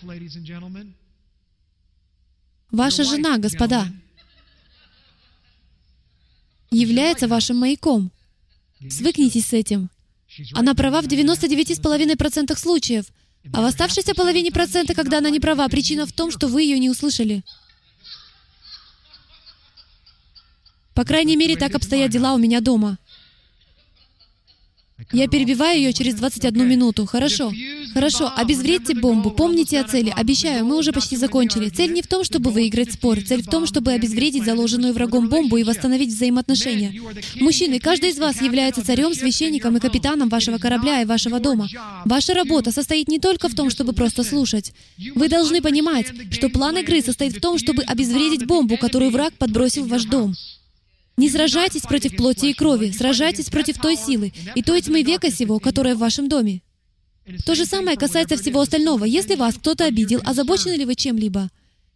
Ваша жена, господа, является вашим маяком. Свыкнитесь с этим. Она права в 99,5% случаев, а в оставшейся половине процента, когда она не права, причина в том, что вы ее не услышали. По крайней мере, так обстоят дела у меня дома. Я перебиваю ее через 21 минуту. Хорошо. Хорошо. Обезвредьте бомбу. Помните о цели. Обещаю, мы уже почти закончили. Цель не в том, чтобы выиграть спор. Цель в том, чтобы обезвредить заложенную врагом бомбу и восстановить взаимоотношения. Мужчины, каждый из вас является царем, священником и капитаном вашего корабля и вашего дома. Ваша работа состоит не только в том, чтобы просто слушать. Вы должны понимать, что план игры состоит в том, чтобы обезвредить бомбу, которую враг подбросил в ваш дом. Не сражайтесь против плоти и крови, сражайтесь против той силы и той тьмы века сего, которая в вашем доме. То же самое касается всего остального. Если вас кто-то обидел, озабочены ли вы чем-либо?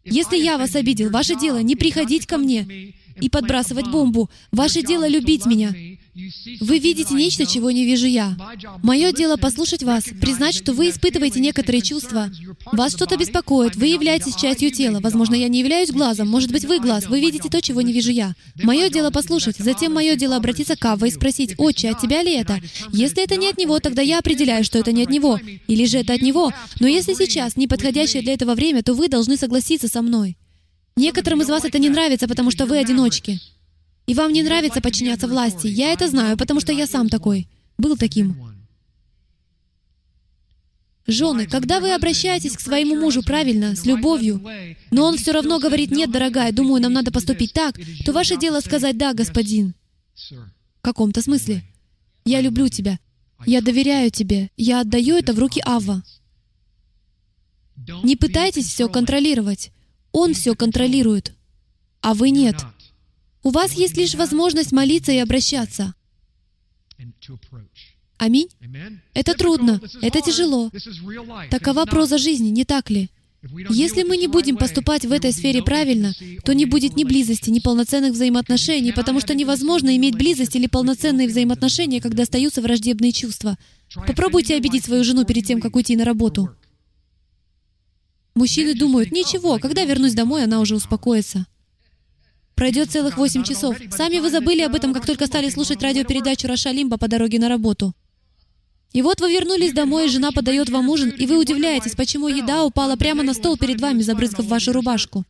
Если я вас обидел, ваше дело не приходить ко мне и подбрасывать бомбу. Ваше дело любить меня. Вы видите нечто, чего не вижу я. Мое дело послушать вас, признать, что вы испытываете некоторые чувства. Вас что-то беспокоит, вы являетесь частью тела. Возможно, я не являюсь глазом, может быть, вы глаз, вы видите то, чего не вижу я. Мое дело послушать, затем мое дело обратиться к Авва и спросить, «Отче, от тебя ли это?» Если это не от него, тогда я определяю, что это не от него. Или же это от него. Но если сейчас неподходящее для этого время, то вы должны согласиться со мной. Некоторым из вас это не нравится, потому что вы одиночки. И вам не нравится подчиняться власти. Я это знаю, потому что я сам такой. Был таким. Жены, когда вы обращаетесь к своему мужу правильно, с любовью, но он все равно говорит, нет, дорогая, думаю, нам надо поступить так, то ваше дело сказать, да, господин. В каком-то смысле. Я люблю тебя. Я доверяю тебе. Я отдаю это в руки Авва. Не пытайтесь все контролировать. Он все контролирует, а вы нет. У вас есть лишь возможность молиться и обращаться. Аминь. Это трудно, это тяжело. Такова проза жизни, не так ли? Если мы не будем поступать в этой сфере правильно, то не будет ни близости, ни полноценных взаимоотношений, потому что невозможно иметь близость или полноценные взаимоотношения, когда остаются враждебные чувства. Попробуйте обидеть свою жену перед тем, как уйти на работу. Мужчины думают, ничего, когда вернусь домой, она уже успокоится. Пройдет целых восемь часов. Сами вы забыли об этом, как только стали слушать радиопередачу Раша Лимба по дороге на работу. И вот вы вернулись домой, и жена подает вам ужин, и вы удивляетесь, почему еда упала прямо на стол перед вами, забрызгав вашу рубашку.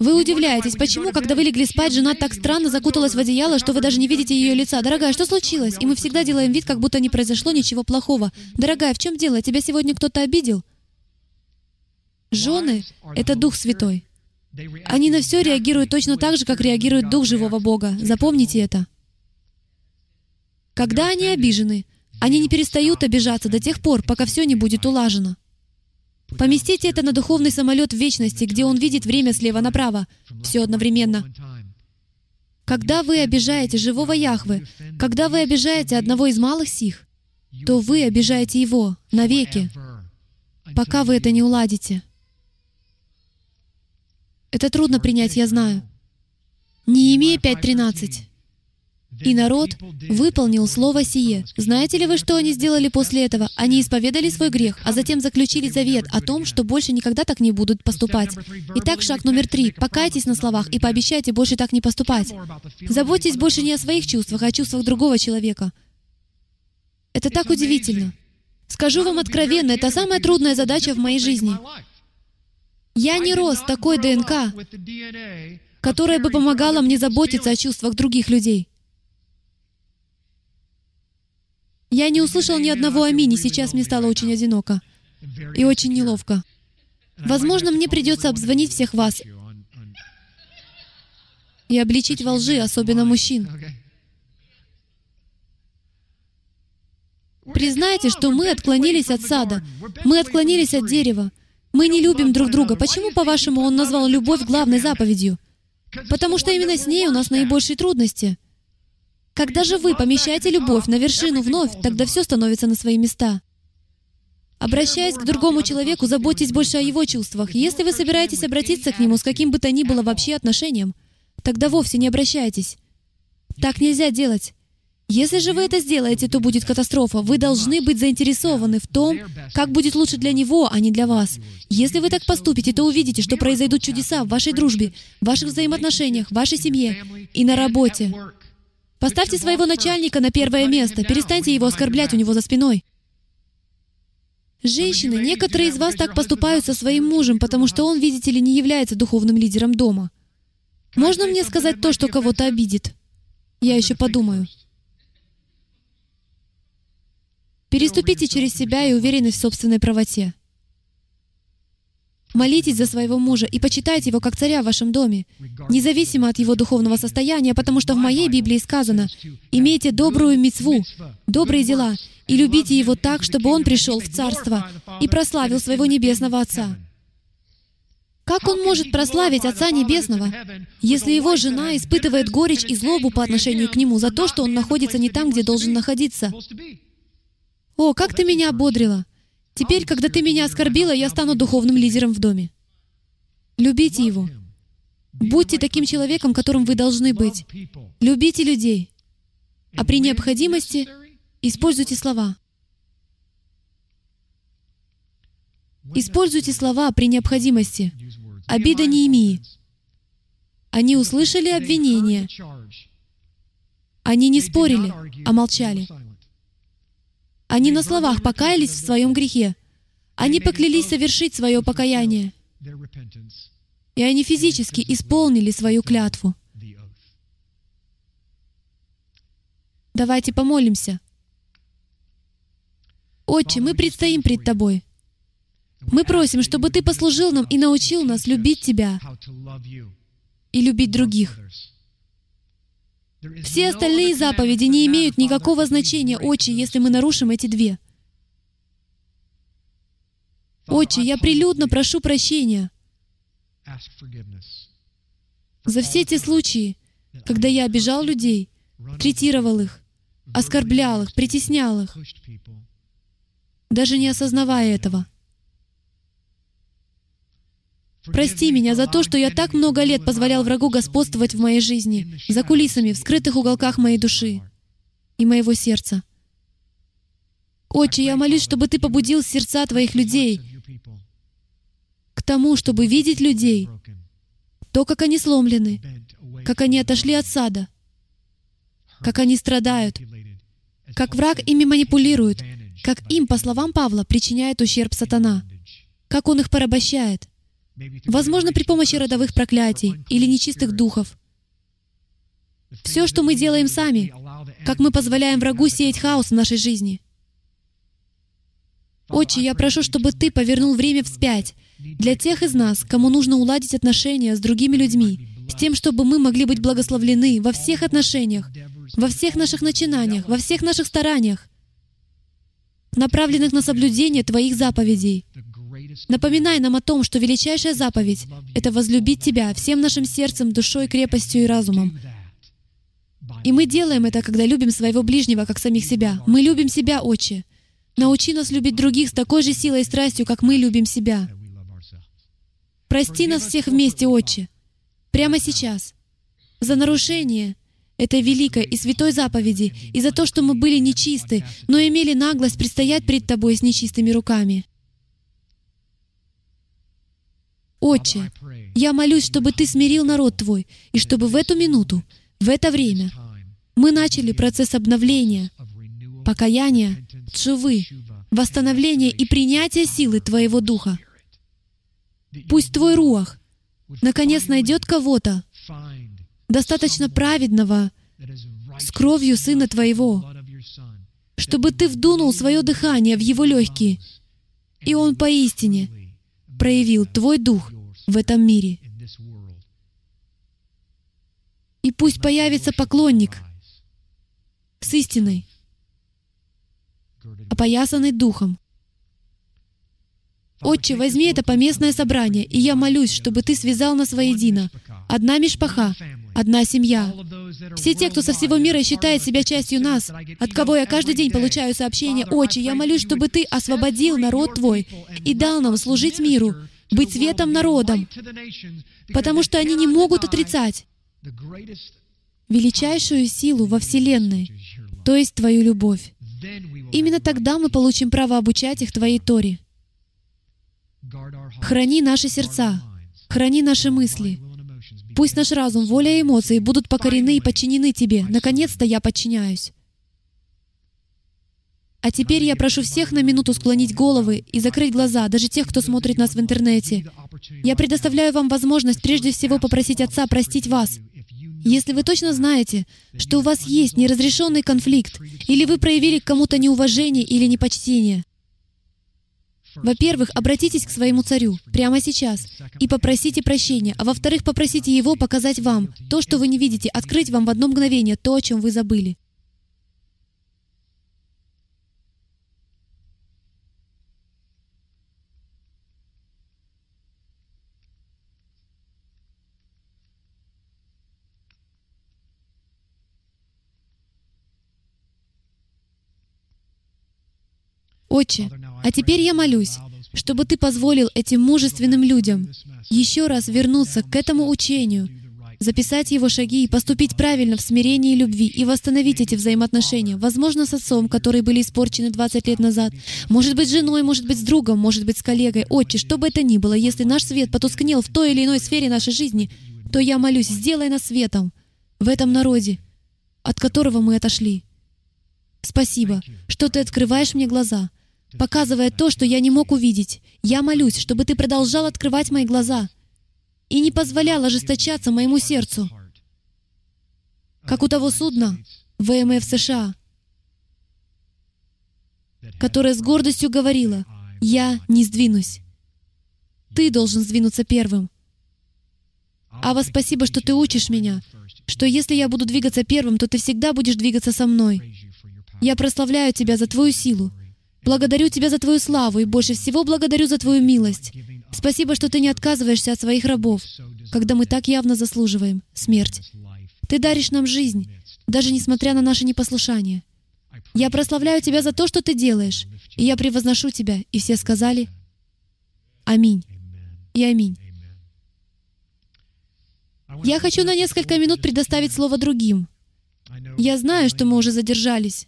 Вы удивляетесь, почему, когда вы легли спать, жена так странно закуталась в одеяло, что вы даже не видите ее лица. «Дорогая, что случилось?» И мы всегда делаем вид, как будто не произошло ничего плохого. «Дорогая, в чем дело? Тебя сегодня кто-то обидел?» Жены — это Дух Святой. Они на все реагируют точно так же, как реагирует Дух живого Бога. Запомните это. Когда они обижены, они не перестают обижаться до тех пор, пока все не будет улажено. Поместите это на духовный самолет в вечности, где он видит время слева направо, все одновременно. Когда вы обижаете живого Яхвы, когда вы обижаете одного из малых сих, то вы обижаете его навеки, пока вы это не уладите. Это трудно принять, я знаю. Неемия 5.13. И народ выполнил слово сие. Знаете ли вы, что они сделали после этого? Они исповедали свой грех, а затем заключили завет о том, что больше никогда так не будут поступать. Итак, шаг номер три. Покайтесь на словах и пообещайте больше так не поступать. Заботьтесь больше не о своих чувствах, а о чувствах другого человека. Это так удивительно. Скажу вам откровенно, это самая трудная задача в моей жизни. Я не рос такой ДНК, которая бы помогала мне заботиться о чувствах других людей. Я не услышал ни одного «Аминь», и сейчас мне стало очень одиноко и очень неловко. Возможно, мне придется обзвонить всех вас и обличить во лжи, особенно мужчин. Признайте, что мы отклонились от сада, мы отклонились от дерева. Мы не любим друг друга. Почему, по-вашему, он назвал любовь главной заповедью? Потому что именно с ней у нас наибольшие трудности. Когда же вы помещаете любовь на вершину вновь, тогда все становится на свои места. Обращаясь к другому человеку, заботьтесь больше о его чувствах. Если вы собираетесь обратиться к нему с каким бы то ни было вообще отношением, тогда вовсе не обращайтесь. Так нельзя делать. Если же вы это сделаете, то будет катастрофа. Вы должны быть заинтересованы в том, как будет лучше для него, а не для вас. Если вы так поступите, то увидите, что произойдут чудеса в вашей дружбе, в ваших взаимоотношениях, в вашей семье и на работе. Поставьте своего начальника на первое место, перестаньте его оскорблять у него за спиной. Женщины, некоторые из вас так поступают со своим мужем, потому что он, видите ли, не является духовным лидером дома. Можно мне сказать то, что кого-то обидит? Я еще подумаю. Переступите через себя и уверенность в собственной правоте. Молитесь за своего мужа и почитайте его как царя в вашем доме, независимо от его духовного состояния, потому что в моей Библии сказано, «Имейте добрую мецву, добрые дела, и любите его так, чтобы он пришел в царство и прославил своего небесного Отца». Как он может прославить Отца Небесного, если его жена испытывает горечь и злобу по отношению к нему за то, что он находится не там, где должен находиться? «О, как ты меня ободрила! Теперь, когда ты меня оскорбила, я стану духовным лидером в доме». Любите его. Будьте таким человеком, которым вы должны быть. Любите людей. А при необходимости используйте слова. Используйте слова при необходимости. Обида не имеи. Они услышали обвинение. Они не спорили, а молчали. Они на словах покаялись в своем грехе. Они поклялись совершить свое покаяние. И они физически исполнили свою клятву. Давайте помолимся. Отче, мы предстоим пред Тобой. Мы просим, чтобы Ты послужил нам и научил нас любить Тебя и любить других. Все остальные заповеди не имеют никакого значения, Отче, если мы нарушим эти две. Отче, я прилюдно прошу прощения за все те случаи, когда я обижал людей, третировал их, оскорблял их, притеснял их, даже не осознавая этого. Прости меня за то, что я так много лет позволял врагу господствовать в моей жизни, за кулисами, в скрытых уголках моей души и моего сердца. Отче, я молюсь, чтобы Ты побудил сердца Твоих людей к тому, чтобы видеть людей, то, как они сломлены, как они отошли от сада, как они страдают, как враг ими манипулирует, как им, по словам Павла, причиняет ущерб сатана, как он их порабощает — Возможно, при помощи родовых проклятий или нечистых духов. Все, что мы делаем сами, как мы позволяем врагу сеять хаос в нашей жизни. Отче, я прошу, чтобы Ты повернул время вспять, для тех из нас, кому нужно уладить отношения с другими людьми, с тем, чтобы мы могли быть благословлены во всех отношениях, во всех наших начинаниях, во всех наших стараниях, направленных на соблюдение Твоих заповедей. Напоминай нам о том, что величайшая заповедь — это возлюбить Тебя всем нашим сердцем, душой, крепостью и разумом. И мы делаем это, когда любим своего ближнего, как самих себя. Мы любим себя, Отче. Научи нас любить других с такой же силой и страстью, как мы любим себя. Прости нас всех вместе, Отче, прямо сейчас, за нарушение этой великой и святой заповеди и за то, что мы были нечисты, но имели наглость предстоять перед Тобой с нечистыми руками. Отче, я молюсь, чтобы Ты смирил народ Твой, и чтобы в эту минуту, в это время, мы начали процесс обновления, покаяния, тшувы, восстановления и принятия силы Твоего Духа. Пусть Твой руах наконец найдет кого-то, достаточно праведного, с кровью Сына Твоего, чтобы Ты вдунул свое дыхание в его легкие, и он поистине проявил Твой Дух в этом мире. И пусть появится поклонник с истиной, опоясанный Духом. Отче, возьми это поместное собрание, и я молюсь, чтобы Ты связал нас воедино. Одна мишпаха, одна семья. Все те, кто со всего мира считает себя частью нас, от кого я каждый день получаю сообщения, «Отче, я молюсь, чтобы Ты освободил народ Твой и дал нам служить миру, быть светом народом, потому что они не могут отрицать величайшую силу во Вселенной, то есть Твою любовь. Именно тогда мы получим право обучать их Твоей Торе. Храни наши сердца, храни наши мысли, Пусть наш разум, воля и эмоции будут покорены и подчинены Тебе. Наконец-то я подчиняюсь. А теперь я прошу всех на минуту склонить головы и закрыть глаза, даже тех, кто смотрит нас в интернете. Я предоставляю вам возможность прежде всего попросить Отца простить вас. Если вы точно знаете, что у вас есть неразрешенный конфликт, или вы проявили к кому-то неуважение или непочтение, во-первых, обратитесь к своему царю прямо сейчас и попросите прощения, а во-вторых, попросите его показать вам то, что вы не видите, открыть вам в одно мгновение то, о чем вы забыли. Отче, а теперь я молюсь, чтобы Ты позволил этим мужественным людям еще раз вернуться к этому учению, записать его шаги и поступить правильно в смирении и любви и восстановить эти взаимоотношения, возможно, с отцом, которые были испорчены 20 лет назад, может быть, с женой, может быть, с другом, может быть, с коллегой. Отче, что бы это ни было, если наш свет потускнел в той или иной сфере нашей жизни, то я молюсь, сделай нас светом в этом народе, от которого мы отошли. Спасибо, что Ты открываешь мне глаза, показывая то, что я не мог увидеть. Я молюсь, чтобы Ты продолжал открывать мои глаза и не позволял ожесточаться моему сердцу, как у того судна ВМФ США, которое с гордостью говорило, «Я не сдвинусь». Ты должен сдвинуться первым. Ава, спасибо, что ты учишь меня, что если я буду двигаться первым, то ты всегда будешь двигаться со мной. Я прославляю Тебя за Твою силу, Благодарю Тебя за Твою славу и больше всего благодарю за Твою милость. Спасибо, что Ты не отказываешься от своих рабов, когда мы так явно заслуживаем смерть. Ты даришь нам жизнь, даже несмотря на наше непослушание. Я прославляю Тебя за то, что Ты делаешь, и я превозношу Тебя. И все сказали «Аминь» и «Аминь». Я хочу на несколько минут предоставить слово другим. Я знаю, что мы уже задержались.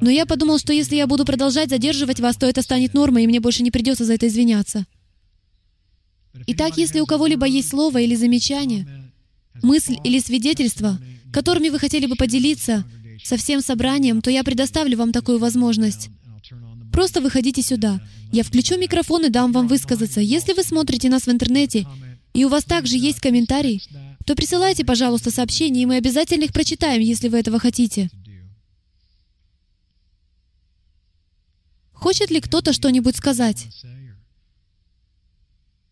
Но я подумал, что если я буду продолжать задерживать вас, то это станет нормой, и мне больше не придется за это извиняться. Итак, если у кого-либо есть слово или замечание, мысль или свидетельство, которыми вы хотели бы поделиться со всем собранием, то я предоставлю вам такую возможность. Просто выходите сюда. Я включу микрофон и дам вам высказаться. Если вы смотрите нас в интернете, и у вас также есть комментарий, то присылайте, пожалуйста, сообщения, и мы обязательно их прочитаем, если вы этого хотите. Хочет ли кто-то что-нибудь сказать?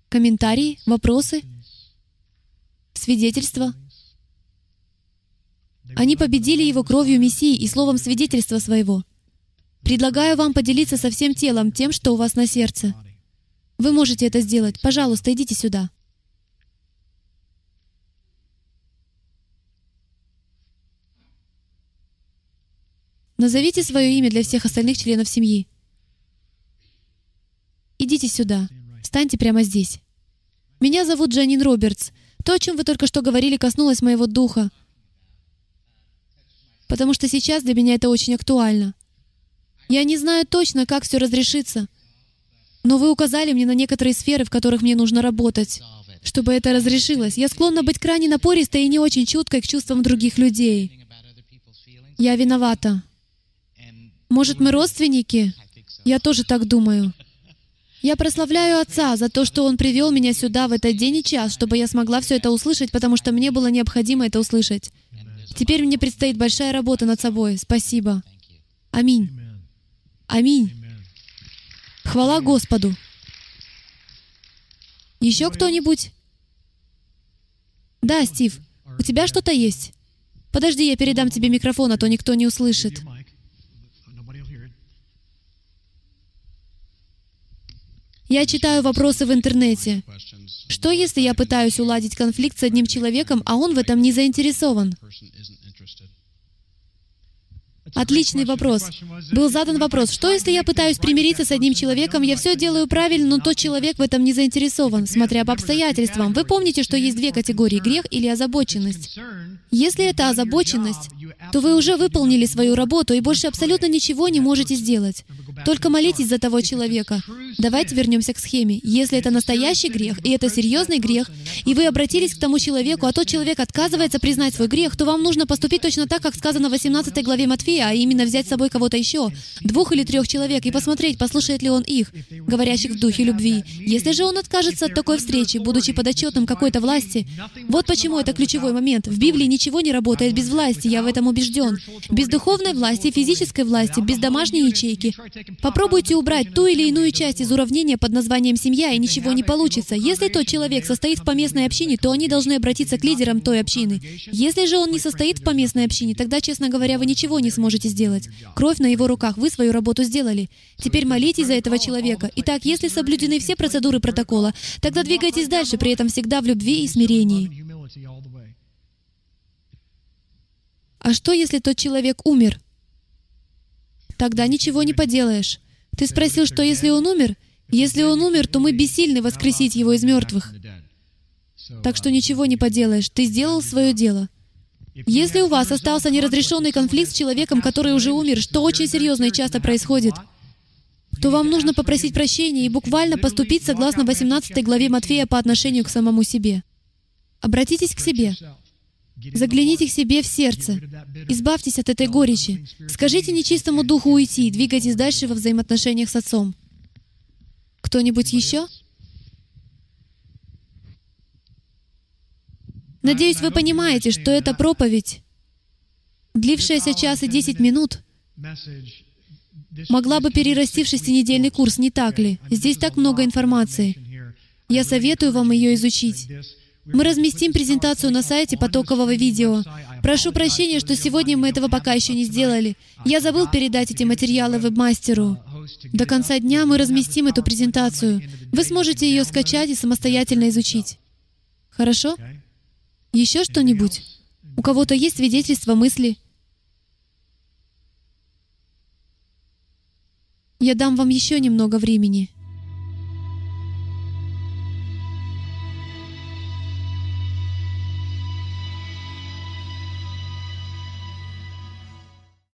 Комментарии, вопросы, свидетельства. Они победили его кровью Мессии и словом свидетельства своего. Предлагаю вам поделиться со всем телом тем, что у вас на сердце. Вы можете это сделать. Пожалуйста, идите сюда. Назовите свое имя для всех остальных членов семьи. Идите сюда. Встаньте прямо здесь. Меня зовут Джанин Робертс. То, о чем вы только что говорили, коснулось моего духа. Потому что сейчас для меня это очень актуально. Я не знаю точно, как все разрешится, но вы указали мне на некоторые сферы, в которых мне нужно работать. Чтобы это разрешилось, я склонна быть крайне напористой и не очень чуткой к чувствам других людей. Я виновата. Может, мы родственники? Я тоже так думаю. Я прославляю Отца за то, что Он привел меня сюда в этот день и час, чтобы я смогла все это услышать, потому что мне было необходимо это услышать. Теперь мне предстоит большая работа над собой. Спасибо. Аминь. Аминь. Хвала Господу. Еще кто-нибудь? Да, Стив, у тебя что-то есть? Подожди, я передам тебе микрофон, а то никто не услышит. Я читаю вопросы в интернете. Что, если я пытаюсь уладить конфликт с одним человеком, а он в этом не заинтересован? Отличный вопрос. Был задан вопрос, что если я пытаюсь примириться с одним человеком, я все делаю правильно, но тот человек в этом не заинтересован, смотря по обстоятельствам. Вы помните, что есть две категории — грех или озабоченность. Если это озабоченность, то вы уже выполнили свою работу и больше абсолютно ничего не можете сделать. Только молитесь за того человека. Давайте вернемся к схеме. Если это настоящий грех, и это серьезный грех, и вы обратились к тому человеку, а тот человек отказывается признать свой грех, то вам нужно поступить точно так, как сказано в 18 главе Матфея, а именно взять с собой кого-то еще, двух или трех человек, и посмотреть, послушает ли он их, говорящих в духе любви. Если же он откажется от такой встречи, будучи подотчетным какой-то власти, вот почему это ключевой момент. В Библии ничего не работает без власти, я в этом убежден. Без духовной власти, физической власти, без домашней ячейки. Попробуйте убрать ту или иную часть из уравнения под названием «семья», и ничего не получится. Если тот человек состоит в поместной общине, то они должны обратиться к лидерам той общины. Если же он не состоит в поместной общине, тогда, честно говоря, вы ничего не сможете сделать. Кровь на его руках, вы свою работу сделали. Теперь молитесь за этого человека. Итак, если соблюдены все процедуры протокола, тогда двигайтесь дальше, при этом всегда в любви и смирении. А что, если тот человек умер? Тогда ничего не поделаешь. Ты спросил, что если он умер? Если он умер, то мы бессильны воскресить его из мертвых. Так что ничего не поделаешь. Ты сделал свое дело. Если у вас остался неразрешенный конфликт с человеком, который уже умер, что очень серьезно и часто происходит, то вам нужно попросить прощения и буквально поступить согласно 18 главе Матфея по отношению к самому себе. Обратитесь к себе. Загляните к себе в сердце. Избавьтесь от этой горечи. Скажите нечистому духу уйти и двигайтесь дальше во взаимоотношениях с Отцом. Кто-нибудь еще? Надеюсь, вы понимаете, что эта проповедь, длившаяся час и десять минут, могла бы перерасти в шестинедельный курс, не так ли? Здесь так много информации. Я советую вам ее изучить. Мы разместим презентацию на сайте потокового видео. Прошу прощения, что сегодня мы этого пока еще не сделали. Я забыл передать эти материалы веб-мастеру. До конца дня мы разместим эту презентацию. Вы сможете ее скачать и самостоятельно изучить. Хорошо? Еще что-нибудь? У кого-то есть свидетельства, мысли? Я дам вам еще немного времени.